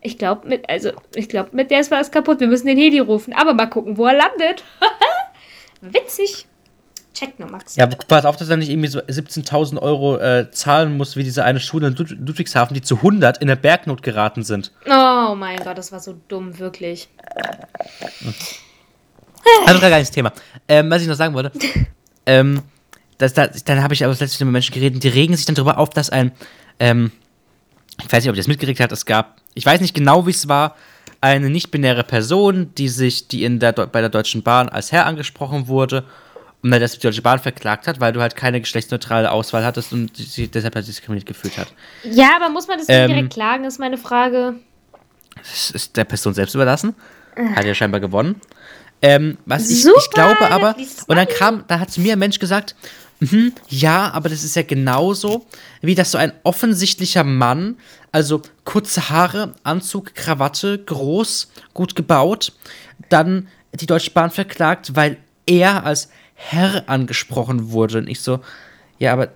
Ich glaube, mit, also, ich glaube, mit der ist was kaputt. Wir müssen den Heli rufen. Aber mal gucken, wo er landet. [laughs] Witzig. Check nur, Max. Ja, pass auf, dass er nicht irgendwie so 17.000 Euro äh, zahlen muss, wie diese eine Schule in Lud Ludwigshafen, die zu 100 in der Bergnot geraten sind. Oh mein Gott, das war so dumm, wirklich. Also gar nicht das Thema. Ähm, was ich noch sagen wollte, [laughs] ähm, das, das, dann habe ich aber letztens mit Menschen geredet, die regen sich dann darüber auf, dass ein, ähm, ich weiß nicht, ob ihr das mitgekriegt habt, es gab, ich weiß nicht genau, wie es war, eine nicht-binäre Person, die sich, die in der, bei der Deutschen Bahn als Herr angesprochen wurde und dann das die Deutsche Bahn verklagt hat, weil du halt keine geschlechtsneutrale Auswahl hattest und sie deshalb halt diskriminiert gefühlt hat. Ja, aber muss man das Ähm, direkt klagen, ist meine Frage. Das ist der Person selbst überlassen. Hat ja scheinbar gewonnen. Ähm, was ich, Super, ich glaube aber, und dann kam, da hat zu mir ein Mensch gesagt, mhm, ja, aber das ist ja genauso, wie dass so ein offensichtlicher Mann, also kurze Haare, Anzug, Krawatte, groß, gut gebaut, dann die Deutsche Bahn verklagt, weil er als Herr angesprochen wurde. Und ich so, ja, aber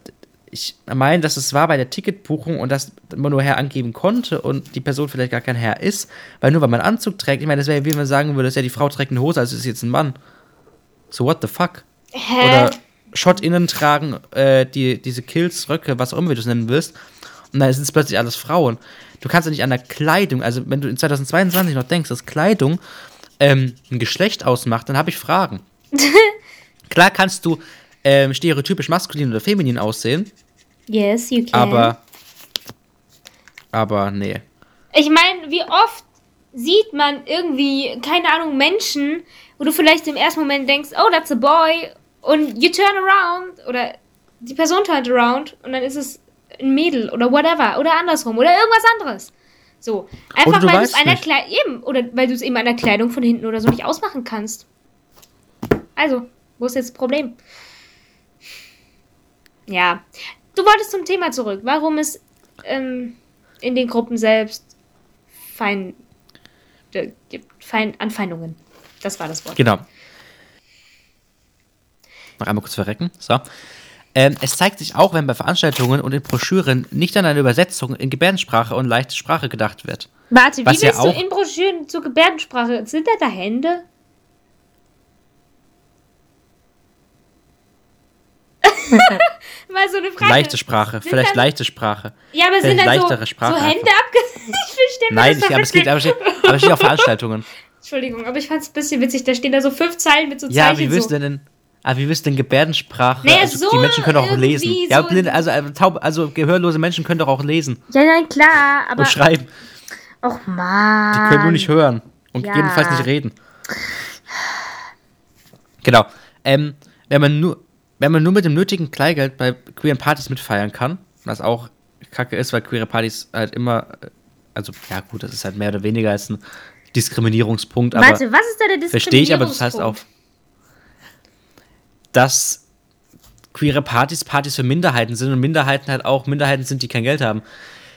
ich meine, dass es war bei der Ticketbuchung und dass man nur Herr angeben konnte und die Person vielleicht gar kein Herr ist, weil nur weil man Anzug trägt, ich meine, das wäre wie wenn man sagen würde, dass ja die Frau trägt eine Hose, also ist jetzt ein Mann. So what the fuck? Hä? Oder Schott-Innen tragen äh, die, diese Kills, Röcke, was auch immer du es nennen willst. Und dann sind es plötzlich alles Frauen. Du kannst ja nicht an der Kleidung, also wenn du in 2022 noch denkst, dass Kleidung ähm, ein Geschlecht ausmacht, dann habe ich Fragen. [laughs] Klar kannst du ähm, stereotypisch maskulin oder feminin aussehen, Yes, you can. aber. Aber nee. Ich meine, wie oft sieht man irgendwie, keine Ahnung, Menschen, wo du vielleicht im ersten Moment denkst, oh, that's a boy, und you turn around, oder die Person turnt around, und dann ist es ein Mädel, oder whatever, oder andersrum, oder irgendwas anderes. So. Einfach weil du es nicht. Kleidung, eben, oder weil du es eben an der Kleidung von hinten oder so nicht ausmachen kannst. Also, wo ist jetzt das Problem? Ja. Du wolltest zum Thema zurück. Warum es ähm, in den Gruppen selbst Feinde gibt, Feind, Anfeindungen. Das war das Wort. Genau. Noch einmal kurz verrecken. So. Ähm, es zeigt sich auch, wenn bei Veranstaltungen und in Broschüren nicht an eine Übersetzung in Gebärdensprache und leichte Sprache gedacht wird. Warte, wie Was ja willst du in Broschüren zur Gebärdensprache? Sind da da Hände? [laughs] Mal so eine Frage. Leichte Sprache, Sind vielleicht dann- leichte Sprache. Ja, aber sind vielleicht dann so, leichtere Sprache so Hände abge... [laughs] ich verstehe Nein, das ich, aber es geht aber steht, aber steht auf Veranstaltungen. [laughs] Entschuldigung, aber ich fand es ein bisschen witzig. Da stehen da so fünf Zeilen mit so Ja, Zeichen. wie wirst so. du denn, ah, wie wirst du denn Gebärdensprache? Naja, also, so die Menschen können doch auch lesen. Ja, so- blinde, also, äh, taub, also gehörlose Menschen können doch auch lesen Ja, nein, klar, aber... und schreiben. Och, Mann. Die können nur nicht hören und Ja. gegebenenfalls nicht reden. Genau. Ähm, wenn man nur, wenn man nur mit dem nötigen Kleingeld bei queeren Partys mitfeiern kann, was auch kacke ist, weil queere Partys halt immer, äh, also ja gut, das ist halt mehr oder weniger als ein Diskriminierungspunkt, aber Warte, was ist da der verstehe ich, aber das heißt auch, Diskriminierungspunkt? dass queere Partys Partys für Minderheiten sind und Minderheiten halt auch Minderheiten sind, die kein Geld haben.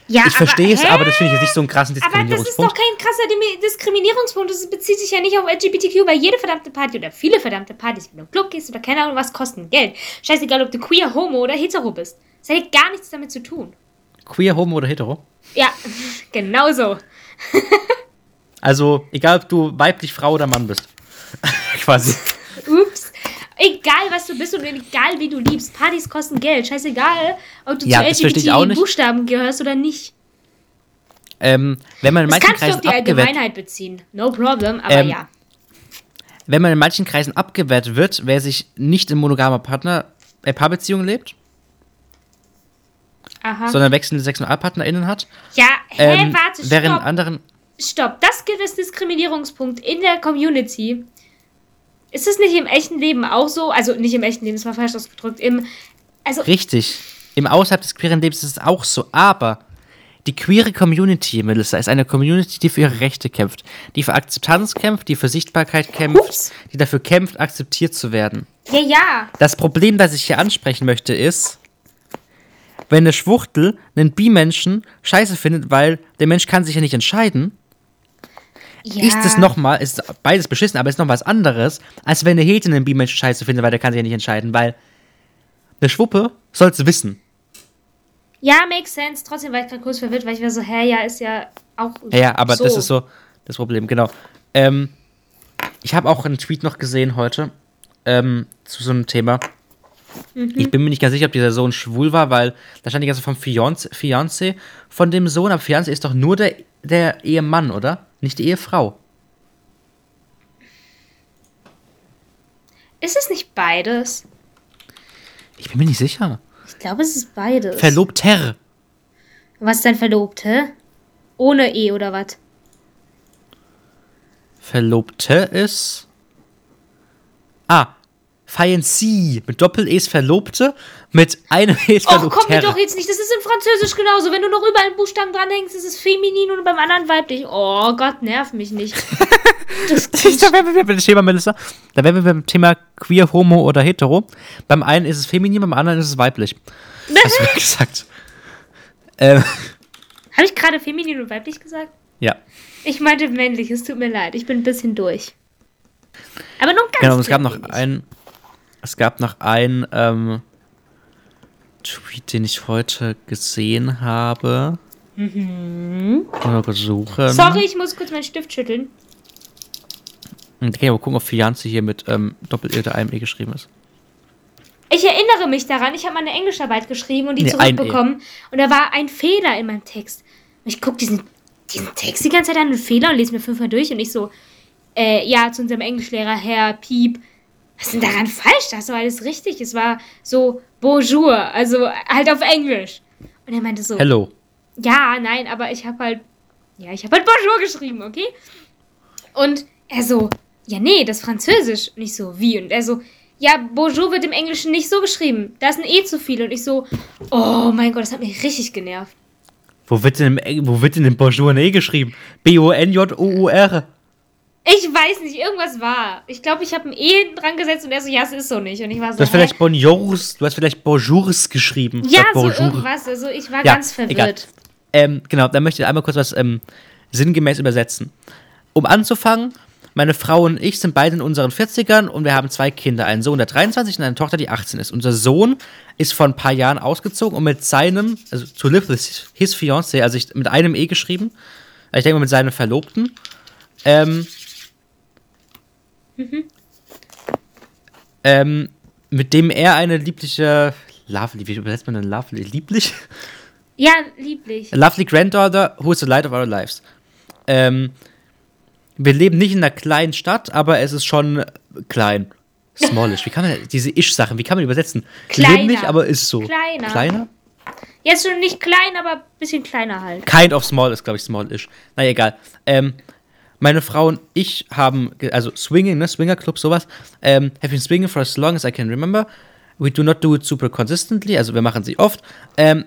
Ja, ich verstehe es, aber das finde ich jetzt nicht so einen krassen Aber das ist Diskriminierungspunkt. doch kein krasser Diskriminierungspunkt. Das bezieht sich ja nicht auf LGBTQ, weil jede verdammte Party oder viele verdammte Partys, wenn du im Club gehst oder keine Ahnung was, kosten Geld. Scheißegal, ob du queer, homo oder hetero bist. Das hat gar nichts damit zu tun. Queer, homo oder hetero? Ja, [laughs] genau so. Also, egal ob du weiblich, Frau oder Mann bist. [laughs] Quasi. Ups. Egal, was du bist und egal, wie du liebst. Partys kosten Geld. Scheißegal, ob du Ja, zu. LGBT-Buchstaben gehörst oder nicht. Ähm, wenn man in Das manchen kannst du auf Kreisen die Allgemeinheit beziehen. No problem, aber Ähm, ja. wenn man in manchen Kreisen abgewehrt wird, wer sich nicht in monogamer Partner, äh, Paarbeziehung lebt, Aha. sondern wechselnde SexualpartnerInnen hat, ja, hä, ähm, warte, während stopp. anderen, Stopp, das gilt als Diskriminierungspunkt in der Community. Ist es nicht im echten Leben auch so? Also nicht im echten Leben, das war falsch ausgedrückt. Im, also, richtig, im Außerhalb des queeren Lebens ist es auch so, aber die queere Community, Melissa, ist eine Community, die für ihre Rechte kämpft, die für Akzeptanz kämpft, die für Sichtbarkeit kämpft, Ups. die dafür kämpft, akzeptiert zu werden. ja, ja. Das Problem, das ich hier ansprechen möchte, ist, wenn eine Schwuchtel einen Bi-Menschen scheiße findet, weil der Mensch kann sich ja nicht entscheiden, ja. ist es nochmal, ist beides beschissen, aber ist noch was anderes, als wenn eine Hete einen Bi-Menschen scheiße findet, weil der kann sich ja nicht entscheiden, weil eine Schwuppe soll es wissen. Ja, makes sense. Trotzdem war ich gerade kurz verwirrt, weil ich war so, hä, ja, ist ja auch. Ja, ja, aber so. das ist so das Problem, genau. Ähm, ich habe auch einen Tweet noch gesehen heute ähm, zu so einem Thema. Mhm. Ich bin mir nicht ganz sicher, ob dieser Sohn schwul war, weil da stand die ganze vom Fiancé, Fiancé von dem Sohn, aber Fiancé ist doch nur der, der Ehemann, oder? Nicht die Ehefrau. Ist es nicht beides? Ich bin mir nicht sicher. Ich glaube, es ist beides. Verlobter. Was ist dein Verlobte? Ohne E oder was? Verlobte ist. Ah, Fiancé. Mit Doppel-E ist Verlobte, mit einem E ist Och, komm mir doch jetzt nicht. Das ist in Französisch genauso. Wenn du noch überall einen Buchstaben dranhängst, ist es feminin und beim anderen weiblich. Oh Gott, nerv mich nicht. [laughs] Das Da wären wir beim Thema, Melissa. Da wären wir beim Thema queer, homo oder hetero. Beim einen ist es feminin, beim anderen ist es weiblich. [laughs] Hast du gesagt. Ähm, Habe ich gerade feminin und weiblich gesagt? ja. Ich meinte männlich, es tut mir leid. Ich bin ein bisschen durch. Aber nur ganz Genau, es gab noch wenig. ein, es gab noch ein ähm, Tweet, den ich heute gesehen habe. Mhm. Mal kurz suchen. Sorry, ich muss kurz meinen Stift schütteln. Ich mal gucken, ob Fianzi hier mit ähm, Doppel-E oder einem E geschrieben ist. Ich erinnere mich daran, ich habe mal eine Englischarbeit geschrieben und die Nee, E. zurückbekommen. Und da war ein Fehler in meinem Text. Und ich gucke diesen, diesen Text die ganze Zeit an, einen Fehler und lese mir fünfmal durch. Und ich so, äh, ja, zu unserem Englischlehrer, Herr Piep, was ist denn daran falsch? Das war alles richtig. Es war so Bonjour, also halt auf Englisch. Und er meinte so, Hello. ja, nein, aber ich habe halt, ja, ich habe halt Bonjour geschrieben, okay? Und er so, ja, nee, das ist Französisch. Und ich so, wie? Und er so, ja, Bonjour wird im Englischen nicht so geschrieben. Da ist ein E zu viel. Und ich so, oh mein Gott, das hat mich richtig genervt. Wo wird denn, im, wo wird denn im Bonjour ein E geschrieben? B-O-N-J-O-U-R. Ich weiß nicht, irgendwas war. Ich glaube, ich habe ein E hinten dran gesetzt und er so, ja, es ist so nicht. Und ich war so, Du hast hä? vielleicht Bonjours, du hast vielleicht Bonjours geschrieben. ja, so Bonjour. irgendwas. Also ich war Ja, ganz verwirrt. Ähm, genau, dann möchte ich einmal kurz was ähm, sinngemäß übersetzen. Um anzufangen, Meine Frau und ich sind beide in unseren 40ern und wir haben zwei Kinder, einen Sohn, der 23 und eine Tochter, die 18 ist. Unser Sohn ist vor ein paar Jahren ausgezogen und mit seinem, also to live with his fiancé, also ich, mit einem E geschrieben, ich denke mal mit seinem Verlobten, ähm, ähm, mit dem er eine liebliche, lovely, wie übersetzt man denn lovely, lieblich? Ja, lieblich. A lovely granddaughter who is the light of our lives. Ähm, wir leben nicht in einer kleinen Stadt, aber es ist schon klein. Smallish. Wie kann man diese Ish-Sachen, wie kann man übersetzen? Kleiner. Leben nicht, aber ist so. Kleiner. Kleiner? Jetzt schon nicht klein, aber ein bisschen kleiner halt. Kind of small ist, glaube ich, smallish. Naja, egal. Ähm, meine Frau und ich haben, also Swinging, ne, Swinger Club, sowas, ähm, have been swinging for as long as I can remember. We do not do it super consistently, also wir machen sie oft. Ähm,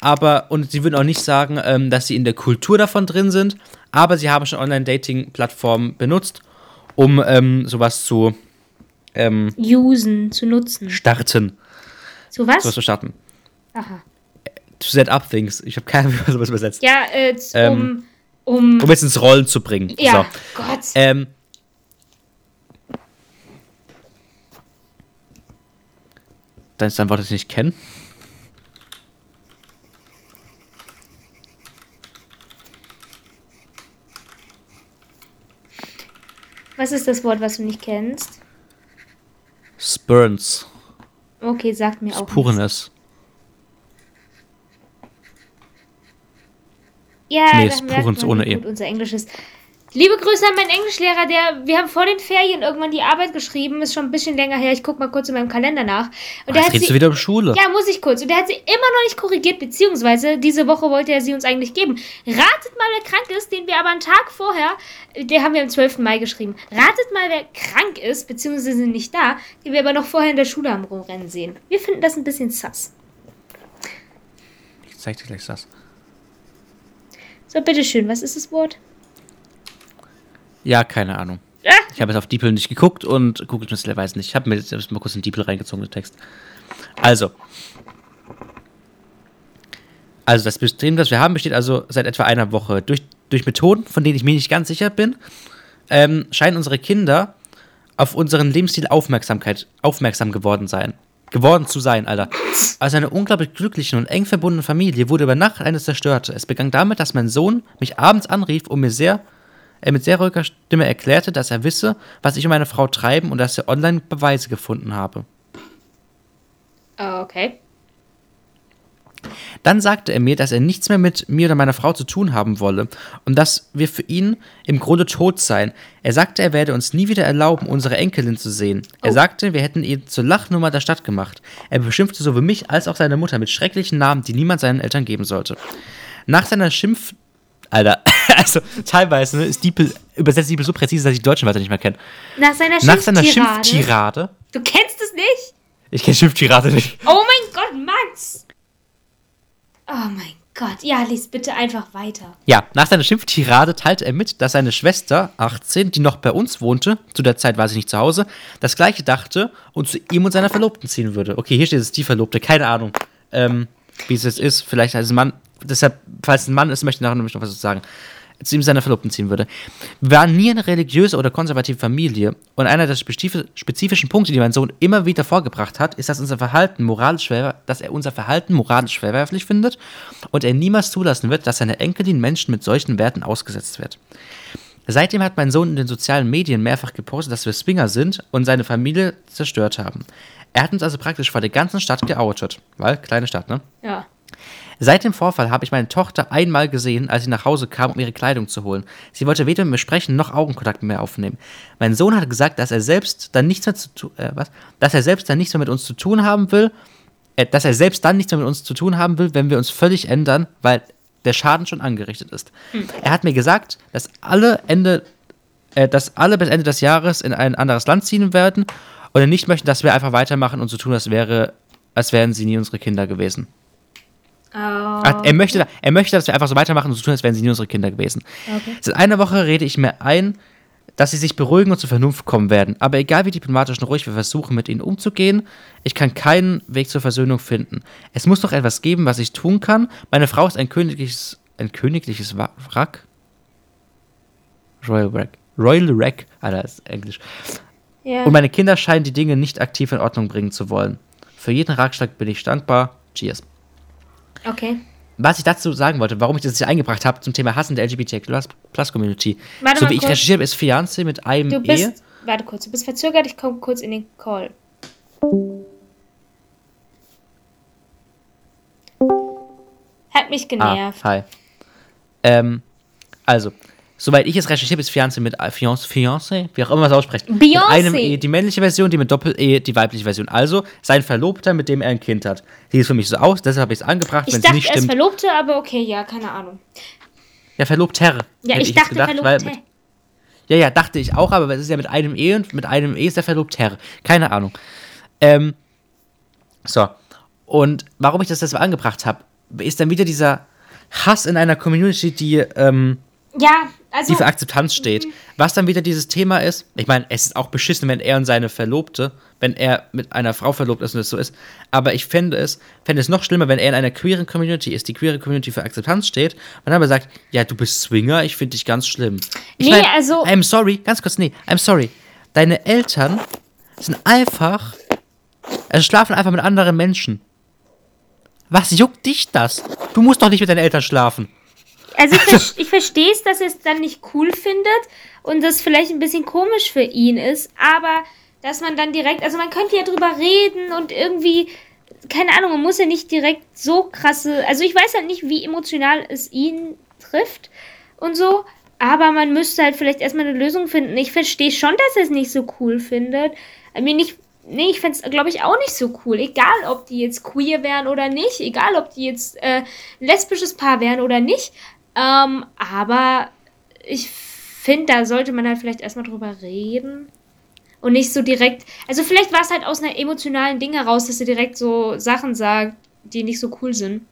aber, und sie würden auch nicht sagen, ähm, dass sie in der Kultur davon drin sind, aber sie haben schon Online-Dating-Plattformen benutzt, um ähm, sowas zu ähm, Usen, zu nutzen. starten. So was? Sowas zu starten. Aha. To set up things. Ich habe keine Ahnung, man sowas übersetzt. Ja, äh, Ähm, um, um, Um es ins Rollen zu bringen. ja, So. Gott. Ähm, dann ist ein Wort, das ich nicht kenne. was ist das Wort, was du nicht kennst? Spurns. Okay, sagt mir auch nichts. Ja, Nee, ist man, ohne E. unser Englisch ist. Liebe Grüße an meinen Englischlehrer, der, wir haben vor den Ferien irgendwann die Arbeit geschrieben, ist schon ein bisschen länger her, ich guck mal kurz in meinem Kalender nach. Und der Jetzt hat sie, du wieder um Schule. ja, muss ich kurz. Und der hat sie immer noch nicht korrigiert, beziehungsweise diese Woche wollte er sie uns eigentlich geben. Ratet mal, wer krank ist, den wir aber einen Tag vorher, der haben wir am 12. Mai geschrieben. Ratet mal, wer krank ist, beziehungsweise sind nicht da, den wir aber noch vorher in der Schule am Rumrennen sehen. Wir finden das ein bisschen sass. Ich zeig dir gleich das. So, bitteschön, was ist das Wort? Ja, keine Ahnung. Ah, Ich habe jetzt auf DeepL nicht geguckt und Google Translate weiß nicht. Ich habe mir jetzt mal kurz in DeepL reingezogen, den Text. Also. Also das System, das wir haben, besteht also seit etwa einer Woche. Durch, durch Methoden, von denen ich mir nicht ganz sicher bin, ähm, scheinen unsere Kinder auf unseren Lebensstil Aufmerksamkeit, aufmerksam geworden sein. Geworden zu sein, Alter. Aus einer unglaublich glücklichen und eng verbundenen Familie wurde über Nacht eine zerstörte. Es begann damit, dass mein Sohn mich abends anrief und mir sehr er mit sehr ruhiger Stimme erklärte, dass er wisse, was ich und meine Frau treiben und dass er online Beweise gefunden habe. Ah, okay. Dann sagte er mir, dass er nichts mehr mit mir oder meiner Frau zu tun haben wolle und dass wir für ihn im Grunde tot seien. Er sagte, er werde uns nie wieder erlauben, unsere Enkelin zu sehen. Er Oh. sagte, wir hätten ihn zur Lachnummer der Stadt gemacht. Er beschimpfte sowohl mich als auch seine Mutter mit schrecklichen Namen, die niemand seinen Eltern geben sollte. Nach seiner Schimpf... Alter, [laughs] also teilweise ne, ist Diepel, übersetzt Diepel so präzise, dass ich die deutschen Wörter nicht mehr kenne. Nach seiner Nach seiner Schimpftirade. Schimpftirade. Du kennst es nicht? Ich kenne Schimpftirade nicht. Oh mein Gott, Max! Oh mein Gott. Ja, lies bitte einfach weiter. Ja, nach seiner Schimpftirade teilte er mit, dass seine Schwester, 18, die noch bei uns wohnte, zu der Zeit war sie nicht zu Hause, das gleiche dachte und zu ihm und seiner Verlobten ziehen würde. Okay, hier steht es die Verlobte, keine Ahnung, ähm, wie es jetzt ist. Vielleicht als Mann, deshalb, falls ein Mann ist, möchte ich nachher nämlich noch was sagen. Zu ihm seiner Verlobten ziehen würde. Wir waren nie eine religiöse oder konservative Familie und einer der spezif- spezifischen Punkte, die mein Sohn immer wieder vorgebracht hat, ist, dass unser Verhalten moralisch dass er unser Verhalten moralisch verwerflich findet und er niemals zulassen wird, dass seine Enkelin Menschen mit solchen Werten ausgesetzt wird. Seitdem hat mein Sohn in den sozialen Medien mehrfach gepostet, dass wir Swinger sind und seine Familie zerstört haben. Er hat uns also praktisch vor der ganzen Stadt geoutet. Weil, kleine Stadt, ne? Ja. Seit dem Vorfall habe ich meine Tochter einmal gesehen, als sie nach Hause kam, um ihre Kleidung zu holen. Sie wollte weder mit mir sprechen noch Augenkontakt mit mir aufnehmen. Mein Sohn hat gesagt, dass er selbst dann nichts mehr zu tun, äh, was? Dass er selbst dann nichts mehr mit uns zu tun haben will, äh, dass er selbst dann nichts mehr mit uns zu tun haben will, wenn wir uns völlig ändern, weil der Schaden schon angerichtet ist. Er hat mir gesagt, dass alle Ende, äh, dass alle bis Ende des Jahres in ein anderes Land ziehen werden und er nicht möchte, dass wir einfach weitermachen und so tun, als wäre, als wären sie nie unsere Kinder gewesen. Oh. Er möchte, er möchte, dass wir einfach so weitermachen und so tun, als wären sie nie unsere Kinder gewesen. Okay. Seit einer Woche rede ich mir ein, dass sie sich beruhigen und zur Vernunft kommen werden. Aber egal wie diplomatisch und ruhig wir versuchen, mit ihnen umzugehen, ich kann keinen Weg zur Versöhnung finden. Es muss doch etwas geben, was ich tun kann. Meine Frau ist ein königliches, ein königliches Wrack. Royal Wreck. Royal Wreck, Alter, das ist Englisch. Ja. Und meine Kinder scheinen die Dinge nicht aktiv in Ordnung bringen zu wollen. Für jeden Ratschlag bin ich dankbar. Cheers. Okay. Was ich dazu sagen wollte, warum ich das hier eingebracht habe zum Thema Hass in der LGBTQ-Plus-Community. So wie ich kurz. recherchiert habe, ist Fiancé mit einem Du E. bist. Warte kurz, du bist verzögert, ich komme kurz in den Call. Hat mich Ah, genervt. hi. Ähm, also, soweit ich es recherchiert habe, ist Fiancé mit Fiancé, Fiancé, wie auch immer man es ausspricht. Mit Beyoncé. einem E die männliche Version, die mit Doppel-E die weibliche Version. Also sein Verlobter, mit dem er ein Kind hat. Sieht für mich so aus, deshalb habe ich es angebracht, Ich wenn es dachte, nicht er ist stimmt. Verlobte, aber okay, ja, keine Ahnung. Ja, Verlobter. Ja, ich jetzt dachte gedacht, Verlobte. weil mit- Ja, ja, dachte ich auch, aber es ist ja mit einem E und mit einem E ist der Verlobter. Keine Ahnung. Ähm, so. Und warum ich das deshalb angebracht habe, ist dann wieder dieser Hass in einer Community, die, ähm, ja, also. die für Akzeptanz steht. Was dann wieder dieses Thema ist, ich meine, es ist auch beschissen, wenn er und seine Verlobte, wenn er mit einer Frau verlobt ist und es so ist, aber ich fände es, fände es noch schlimmer, wenn er in einer queeren Community ist, die queere Community für Akzeptanz steht und dann aber sagt, ja, du bist Swinger, ich finde dich ganz schlimm. Ich Nee, mein, also- I'm sorry, ganz kurz, nee, I'm sorry. Deine Eltern sind einfach, also schlafen einfach mit anderen Menschen. Was juckt dich das? Du musst doch nicht mit deinen Eltern schlafen. Also ich, ver [laughs] ich verstehe es, dass er es dann nicht cool findet und das vielleicht ein bisschen komisch für ihn ist, aber dass man dann direkt, also man könnte ja drüber reden und irgendwie, keine Ahnung, man muss ja nicht direkt so krasse, also ich weiß halt nicht, wie emotional es ihn trifft und so, aber man müsste halt vielleicht erstmal eine Lösung finden. Ich verstehe schon, dass er es nicht so cool findet. I mean, ich, nee, ich fände es, glaube ich, auch nicht so cool. Egal, ob die jetzt queer wären oder nicht, egal, ob die jetzt äh, ein lesbisches Paar wären oder nicht. Ähm, aber ich finde, da sollte man halt vielleicht erstmal drüber reden. Und nicht so direkt. Also, vielleicht war es halt aus einer emotionalen Ding heraus, dass sie direkt so Sachen sagt, die nicht so cool sind.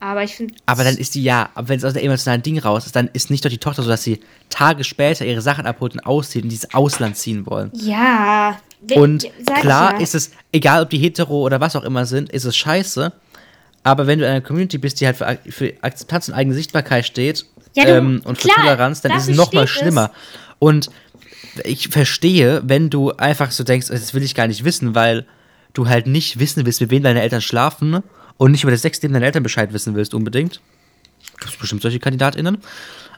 Aber ich finde. Aber dann ist die ja, aber wenn es aus der emotionalen Ding raus ist, dann ist nicht doch die Tochter so, dass sie Tage später ihre Sachen abholt und auszieht und dieses Ausland ziehen wollen. Ja. Und klar ja. ist es, egal ob die hetero oder was auch immer sind, ist es scheiße. Aber wenn du in einer Community bist, die halt für, für Akzeptanz und eigene Sichtbarkeit steht Ja, du- ähm, und für klar, Toleranz, dann ist es dafür noch mal steht es. schlimmer. Und ich verstehe, wenn du einfach so denkst, das will ich gar nicht wissen, weil du halt nicht wissen willst, mit wem deine Eltern schlafen und nicht über das Sexleben deiner Eltern Bescheid wissen willst unbedingt. Gibt es bestimmt solche KandidatInnen.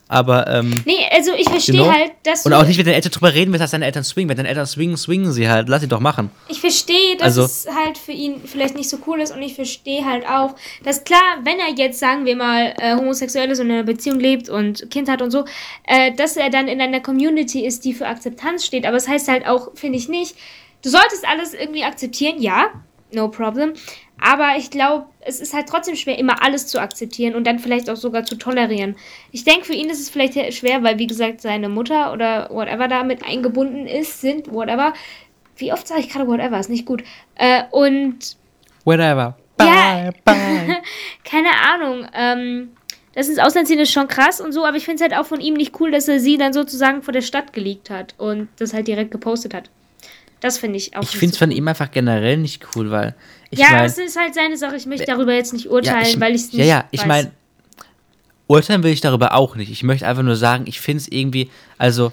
Aber, ähm, Nee, also ich verstehe genau. halt, dass und auch nicht mit deinen Eltern drüber reden willst, dass deine Eltern swingen. Wenn deine Eltern swingen, swingen sie halt. Lass sie doch machen. Ich verstehe, dass Also- es halt für ihn vielleicht nicht so cool ist und ich verstehe halt auch, dass klar, wenn er jetzt, sagen wir mal, äh, homosexuell ist und in einer Beziehung lebt und Kind hat und so, äh, dass er dann in einer Community ist, die für Akzeptanz steht. Aber es heißt halt auch, finde ich nicht, du solltest alles irgendwie akzeptieren, ja, no problem. Aber ich glaube, es ist halt trotzdem schwer, immer alles zu akzeptieren und dann vielleicht auch sogar zu tolerieren. Ich denke, für ihn ist es vielleicht schwer, weil, wie gesagt, seine Mutter oder whatever da mit eingebunden ist, sind, whatever. Wie oft sage ich gerade whatever? Ist nicht gut. Äh, und Whatever. Ja. Bye, bye. [laughs] keine Ahnung. Ähm, das ins Ausland ziehen ist schon krass und so, aber ich finde es halt auch von ihm nicht cool, dass er sie dann sozusagen vor der Stadt geleakt hat und das halt direkt gepostet hat. Das finde ich auch Ich finde es so von ihm einfach generell nicht cool, weil ich ja, es ist halt seine Sache. Ich möchte darüber jetzt nicht urteilen, ja, ich, weil ich es nicht Ja, ja, ich meine, urteilen will ich darüber auch nicht. Ich möchte einfach nur sagen, ich finde es irgendwie, also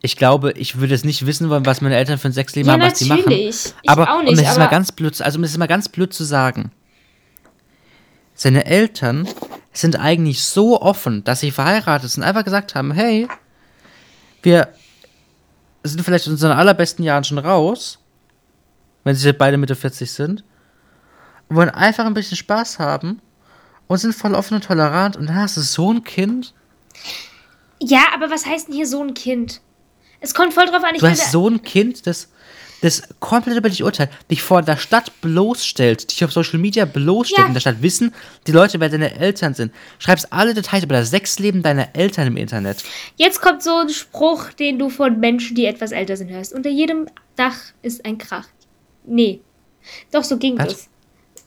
ich glaube, ich würde es nicht wissen wollen, was meine Eltern für ein Sexleben Ja, haben, was sie machen. natürlich. Ich aber auch um nicht, das ist mal ganz blöd, also um ist mal ganz blöd zu sagen. Seine Eltern sind eigentlich so offen, dass sie verheiratet sind, einfach gesagt haben, hey, wir sind vielleicht in unseren allerbesten Jahren schon raus, wenn sie beide Mitte 40 sind, wollen einfach ein bisschen Spaß haben und sind voll offen und tolerant und dann hast du so ein Kind. Ja, aber was heißt denn hier so ein Kind? Es kommt voll drauf an. Ich Du hast so ein Kind, das, das komplett über dich urteilt, dich vor der Stadt bloßstellt, dich auf Social Media bloßstellt, Ja. in der Stadt wissen die Leute, wer deine Eltern sind. Schreibst alle Details über das Sexleben deiner Eltern im Internet. jetzt kommt so ein Spruch, den du von Menschen, die etwas älter sind, hörst. Unter jedem Dach ist ein Krach. Nee. Doch, so ging Was? es.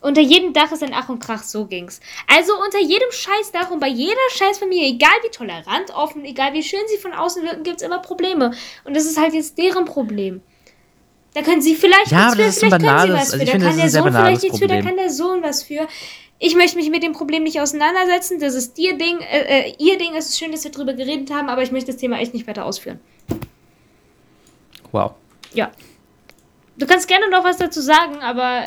Unter jedem Dach ist ein Ach und Krach, so ging's. Also unter jedem Scheißdach und bei jeder Scheißfamilie, egal wie tolerant, offen, egal wie schön sie von außen wirken, gibt's immer Probleme. Und das ist halt jetzt deren Problem. Da können sie vielleicht Ja, was für, vielleicht können sie banales- was also für, ich da kann der Sohn banales vielleicht nichts für, da kann der Sohn was für. Ich möchte mich mit dem Problem nicht auseinandersetzen. Das ist ihr Ding, äh, äh, ihr Ding. Es ist schön, dass wir drüber geredet haben, aber ich möchte das Thema echt nicht weiter ausführen. Wow. Ja. Du kannst gerne noch was dazu sagen, aber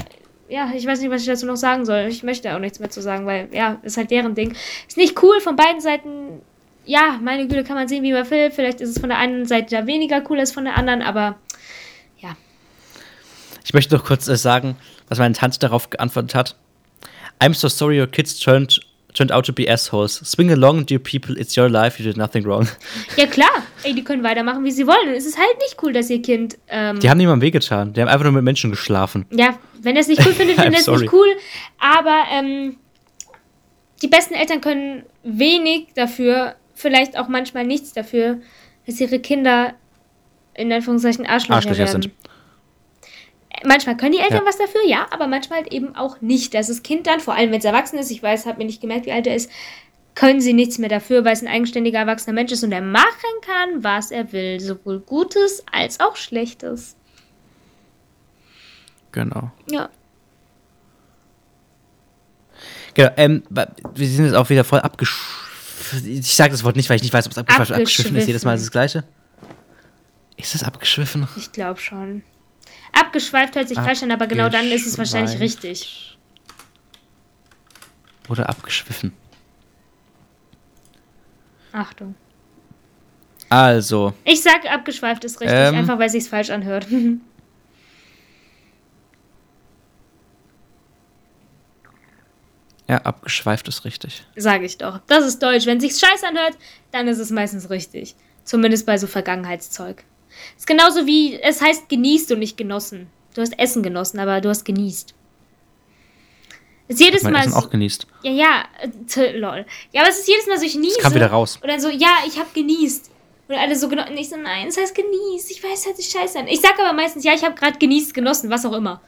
ja, ich weiß nicht, was ich dazu noch sagen soll. Ich möchte auch nichts mehr zu sagen, weil ja, ist halt deren Ding. Ist nicht cool von beiden Seiten. Ja, meine Güte, kann man sehen, wie man will. Vielleicht ist es von der einen Seite da weniger cool als von der anderen, aber. Ich möchte noch kurz äh, sagen, was meine Tante darauf geantwortet hat. I'm so sorry your kids turned, turned out to be assholes. Swing along, dear people, it's your life, you did nothing wrong. [laughs] Ja, klar. Ey, die können weitermachen, wie sie wollen. Und es ist halt nicht cool, dass ihr Kind. Ähm, Die haben niemandem wehgetan. Die haben einfach nur mit Menschen geschlafen. Ja, wenn er es nicht cool [laughs] findet, findet er es nicht cool. Aber ähm, die besten Eltern können wenig dafür, vielleicht auch manchmal nichts dafür, dass ihre Kinder in Anführungszeichen Arschlöcher, Arschlöcher sind. Manchmal können die Eltern Ja. was dafür, ja, aber manchmal halt eben auch nicht. Dass das Kind dann, vor allem wenn es erwachsen ist, ich weiß, habe mir nicht gemerkt, wie alt er ist, können sie nichts mehr dafür, weil es ein eigenständiger erwachsener Mensch ist und er machen kann, was er will. Sowohl Gutes als auch Schlechtes. Genau. Ja. Genau, ähm, wir sind jetzt auch wieder voll abgeschwiffen. Ich sage das Wort nicht, weil ich nicht weiß, ob es abgeschwiffen, abgeschwiffen ist. Jedes Mal ist das Gleiche. Ist das abgeschwiffen? Ich glaube schon. Abgeschweift hört sich falsch an, aber genau dann ist es wahrscheinlich richtig. Oder abgeschwiffen? Achtung. Also, Ich sag abgeschweift ist richtig, Ähm. einfach weil es sich falsch anhört. ja, abgeschweift ist richtig. Sage ich doch. Das ist Deutsch. Wenn sich's scheiß anhört, dann ist es meistens richtig. Zumindest bei so Vergangenheitszeug. Ist genauso wie es heißt genießt und nicht genossen. Du hast Essen genossen, aber du hast genießt. Ist jedes Mein Mal. Essen auch genießt. Ja, ja, äh, t- lol. Ja, aber es ist jedes Mal so, ich niese. kam wieder raus. Und dann so, ja, ich hab genießt. Und alle so, und ich so, nein, es heißt genießt. Ich weiß, es hört sich scheiße an. Ich sag aber meistens, ja, ich habe gerade genießt, genossen, was auch immer.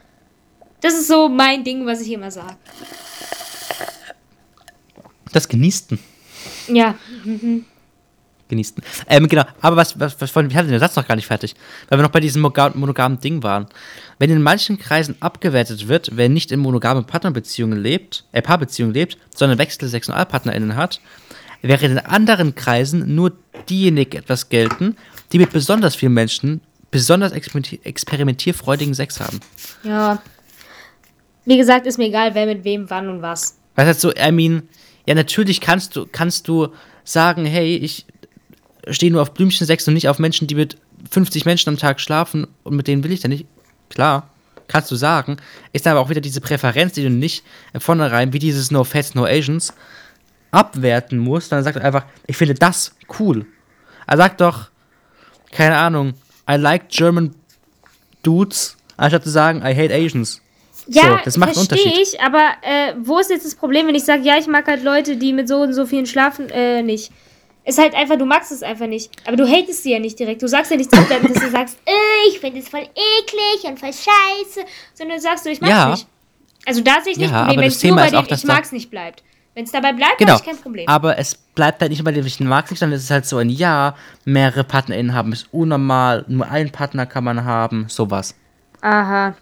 Das ist so mein Ding, was ich immer sage. Das Genießten. Ja, Genießten. Ähm, genau. Aber was, was, was wir hatten den Satz noch gar nicht fertig. Weil wir noch bei diesem monogamen Ding waren. Wenn in manchen Kreisen abgewertet wird, wer nicht in monogame Partnerbeziehungen lebt, äh, Paarbeziehungen lebt, sondern WechselsexualpartnerInnen hat, wäre in anderen Kreisen nur diejenigen etwas gelten, die mit besonders vielen Menschen besonders experimentier experimentierfreudigen Sex haben. ja. Wie gesagt, ist mir egal, wer mit wem, wann und was. Weißt du, so, I mean, ja, natürlich kannst du, kannst du sagen, hey, ich stehe nur auf Blümchensex und nicht auf Menschen, die mit 50 Menschen am Tag schlafen und mit denen will ich dann nicht. Klar, kannst du sagen. Ist aber auch wieder diese Präferenz, die du nicht von vornherein, wie dieses No Fats, No Asians, abwerten musst. Dann sagt er einfach, ich finde das cool. Er sagt doch, keine Ahnung, I like German Dudes, anstatt zu sagen, I hate Asians. Ja, So, das macht einen verstehe Unterschied. ich, aber äh, wo ist jetzt das Problem, wenn ich sage, ja, ich mag halt Leute, die mit so und so vielen schlafen, äh, nicht. Ist halt einfach, du magst es einfach nicht. Aber du hatest sie ja nicht direkt. Du sagst ja nicht zurückbleiben, dass du sagst, [laughs] äh, ich finde es voll eklig und voll scheiße. Sondern du sagst so, ich mag's Ja. nicht. Also da sehe ich nicht Ja, Problem, wenn es nur bei dem ich da- mag's nicht bleibt. Wenn es dabei bleibt, Genau. habe ich kein Problem. Aber es bleibt halt nicht bei dem, ich mag nicht, sondern es ist halt so ein Ja, mehrere PartnerInnen haben ist unnormal, nur einen Partner kann man haben, sowas. Aha.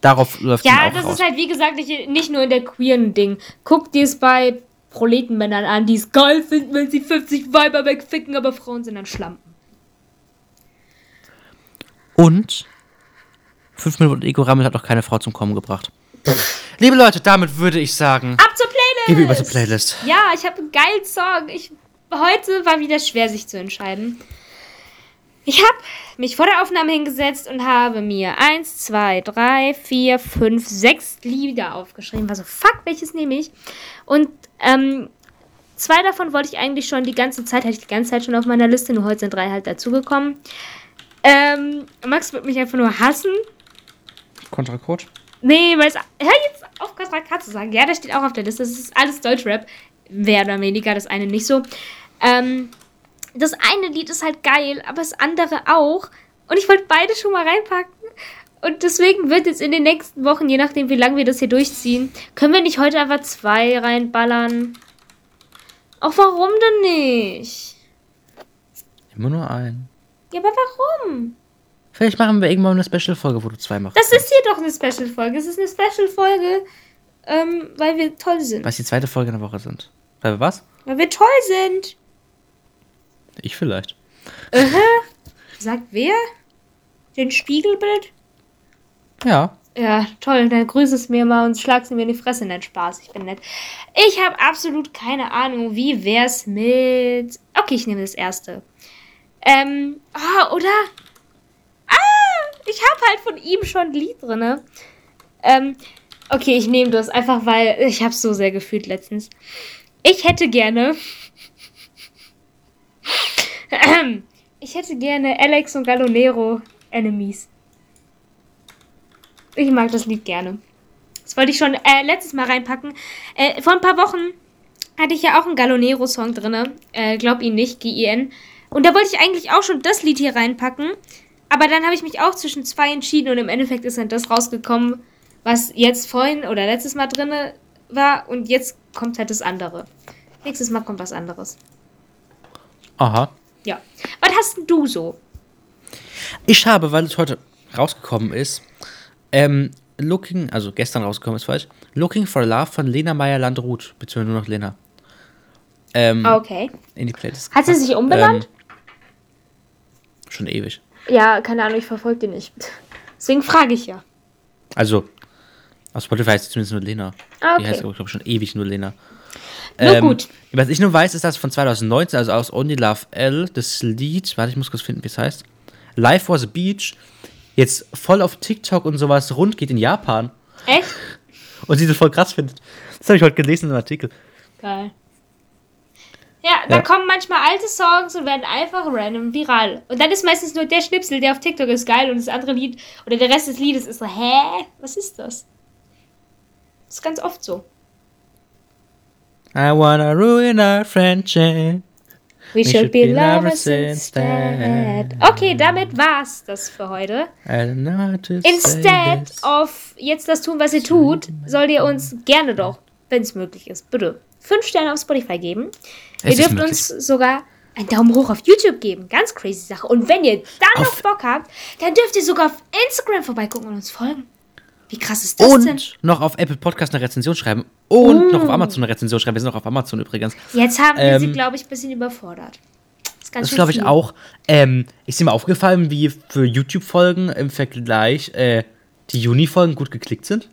Darauf läuft Ja, es auch das raus. ist halt, wie gesagt, nicht, nicht nur in der queeren Ding. Guck dir es bei Proletenmännern an, die es geil finden, wenn sie 50 Weiber wegficken, aber Frauen sind dann Schlampen. Und 5 Minuten Ego Rammel hat noch keine Frau zum Kommen gebracht. Liebe Leute, damit würde ich sagen, Ab zur Playlist! wir über zur Playlist. Ja, ich habe einen geilen Song. Ich, heute war wieder schwer, sich zu entscheiden. Ich habe mich vor der Aufnahme hingesetzt und habe mir 1, 2, 3, 4, 5, 6 Lieder aufgeschrieben. War so, fuck, welches nehme ich? Und ähm, zwei davon wollte ich eigentlich schon die ganze Zeit, hatte ich die ganze Zeit schon auf meiner Liste, nur heute sind drei halt dazugekommen. Ähm, Max wird mich einfach nur hassen. Kontracode? Nee, weil es. Hör jetzt auf, Contra K zu sagen. Ja, das steht auch auf der Liste. Das ist alles Deutschrap. Mehr oder weniger, das eine nicht so. Ähm, das eine Lied ist halt geil, aber das andere auch. Und ich wollte beide schon mal reinpacken. Und deswegen wird jetzt in den nächsten Wochen, je nachdem, wie lange wir das hier durchziehen, können wir nicht heute einfach zwei reinballern. Auch warum denn nicht? Immer nur ein. Ja, aber warum? Vielleicht machen wir irgendwann eine Special-Folge, wo du zwei machst. Das ist hier doch eine Special-Folge. Es ist eine Special-Folge, ähm, weil wir toll sind. Was die zweite Folge in der Woche sind. Weil wir was? Weil wir toll sind. Ich vielleicht. Sagt wer? Den Spiegelbild? Ja. Ja, toll, dann grüß es mir mal und schlag's mir in die Fresse. Nein, Spaß, ich bin nett. Ich habe absolut keine Ahnung, wie wär's mit. Okay, ich nehme das erste. Ähm, ah, oder? Ah, ich habe halt von ihm schon ein Lied drinne. Ähm, okay, ich nehme das einfach, weil ich habe so sehr gefühlt letztens. Ich hätte gerne. Ich hätte gerne Alex und Galonero Enemies. Ich mag das Lied gerne. Das wollte ich schon äh, letztes Mal reinpacken. Äh, vor ein paar Wochen hatte ich ja auch einen Galonero-Song drin. Äh, glaub ihn nicht, G-I-N. Und da wollte ich eigentlich auch schon das Lied hier reinpacken. Aber dann habe ich mich auch zwischen zwei entschieden und im Endeffekt ist dann das rausgekommen, was jetzt vorhin oder letztes Mal drin war. Und jetzt kommt halt das andere. Nächstes Mal kommt was anderes. Aha. Ja. Was hast denn du so? Ich habe, weil es heute rausgekommen ist, ähm, Looking, also gestern rausgekommen ist falsch, Looking for Love von Lena Meyer-Landrut, beziehungsweise nur noch Lena. Ähm, Okay. In die Playlist. Hat sie sich umbenannt? Ähm, schon ewig. Ja, keine Ahnung, ich verfolge die nicht. Deswegen frage ich ja. Also, auf Spotify heißt sie zumindest nur Lena. Ah, Die heißt, okay. glaube ich, schon ewig nur Lena. Nur gut. Was ich nur weiß, ist das von 2019, also aus Only Love L, das Lied, warte, ich muss kurz finden, wie es heißt. Life was a Beach, jetzt voll auf TikTok und sowas rund geht in Japan Echt? und sie das voll krass findet. Das habe ich heute gelesen im Artikel. Geil. Ja, da Ja. kommen manchmal alte Songs und werden einfach random viral. Und dann ist meistens nur der Schnipsel, der auf TikTok ist geil und das andere Lied oder der Rest des Liedes ist so, hä? Was ist das? Das ist ganz oft so. I wanna ruin our friendship. We should be lovers instead. Okay, damit war's das für heute. Instead of jetzt das tun, was ihr tut, sollt ihr uns gerne doch, wenn es möglich ist, bitte fünf Sterne auf Spotify geben. Es ihr dürft uns sogar einen Daumen hoch auf YouTube geben. Ganz crazy Sache. Und wenn ihr dann noch Auf- Bock habt, dann dürft ihr sogar auf Instagram vorbeigucken und uns folgen. Wie krass ist das denn? Und noch auf Apple Podcast eine Rezension schreiben. Und noch auf Amazon eine Rezension schreiben. Wir sind noch auf Amazon übrigens. Jetzt haben wir sie, Ähm, glaube ich, ein bisschen überfordert. Das ist Das glaube ich auch. Ähm, ist dir mal aufgefallen, wie für YouTube-Folgen im Vergleich äh, die Juni-Folgen gut geklickt sind?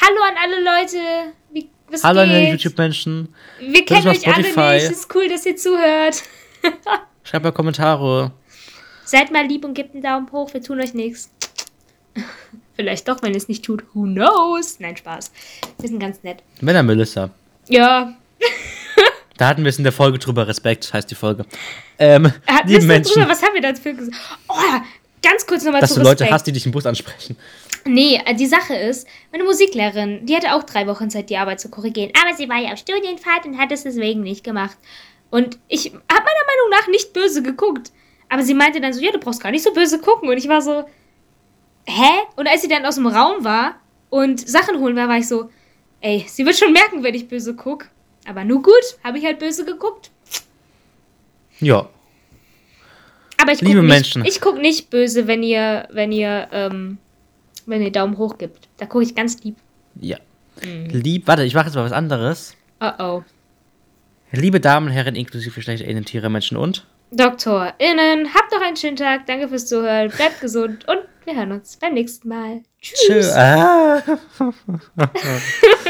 Hallo an alle Leute. Wie, was Hallo an die geht? YouTube-Menschen. Wir Das kennen euch alle nicht. Es ist cool, dass ihr zuhört. [laughs] Schreibt mal Kommentare. Seid mal lieb und gebt einen Daumen hoch. Wir tun euch nichts. Vielleicht doch, wenn es nicht tut. Who knows? Nein, Spaß. Wir sind ganz nett. Wenn Melissa. Ja. [laughs] Da hatten wir es in der Folge drüber. Respekt heißt die Folge. Ähm, Hatten wir liebe es Menschen, drüber? Was haben wir dafür gesagt? Oh, ganz kurz nochmal dass zu du Leute hast, die dich im Bus ansprechen. Nee, äh, die Sache ist, meine Musiklehrerin, die hatte auch drei Wochen Zeit, die Arbeit zu korrigieren. Aber sie war ja auf Studienfahrt und hat es deswegen nicht gemacht. Und ich habe meiner Meinung nach nicht böse geguckt. Aber sie meinte dann so, ja, du brauchst gar nicht so böse gucken. Und ich war so, hä? Und als sie dann aus dem Raum war und Sachen holen war, war ich so, ey, sie wird schon merken, wenn ich böse guck. Aber nur gut, habe ich halt böse geguckt. Ja. Aber ich guck Liebe nicht, Menschen. ich guck nicht böse, wenn ihr, wenn ihr, ähm, wenn ihr Daumen hoch gibt. Da gucke ich ganz lieb. Ja. Mhm. Lieb, warte, ich mache jetzt mal was anderes. Oh oh. Liebe Damen und Herren, inklusive Geschlechter, Tiere, Menschen und. DoktorInnen, habt noch einen schönen Tag. Danke fürs Zuhören. Bleibt [laughs] gesund und wir hören uns beim nächsten Mal. Tschüss. Tschö. Ah. [laughs]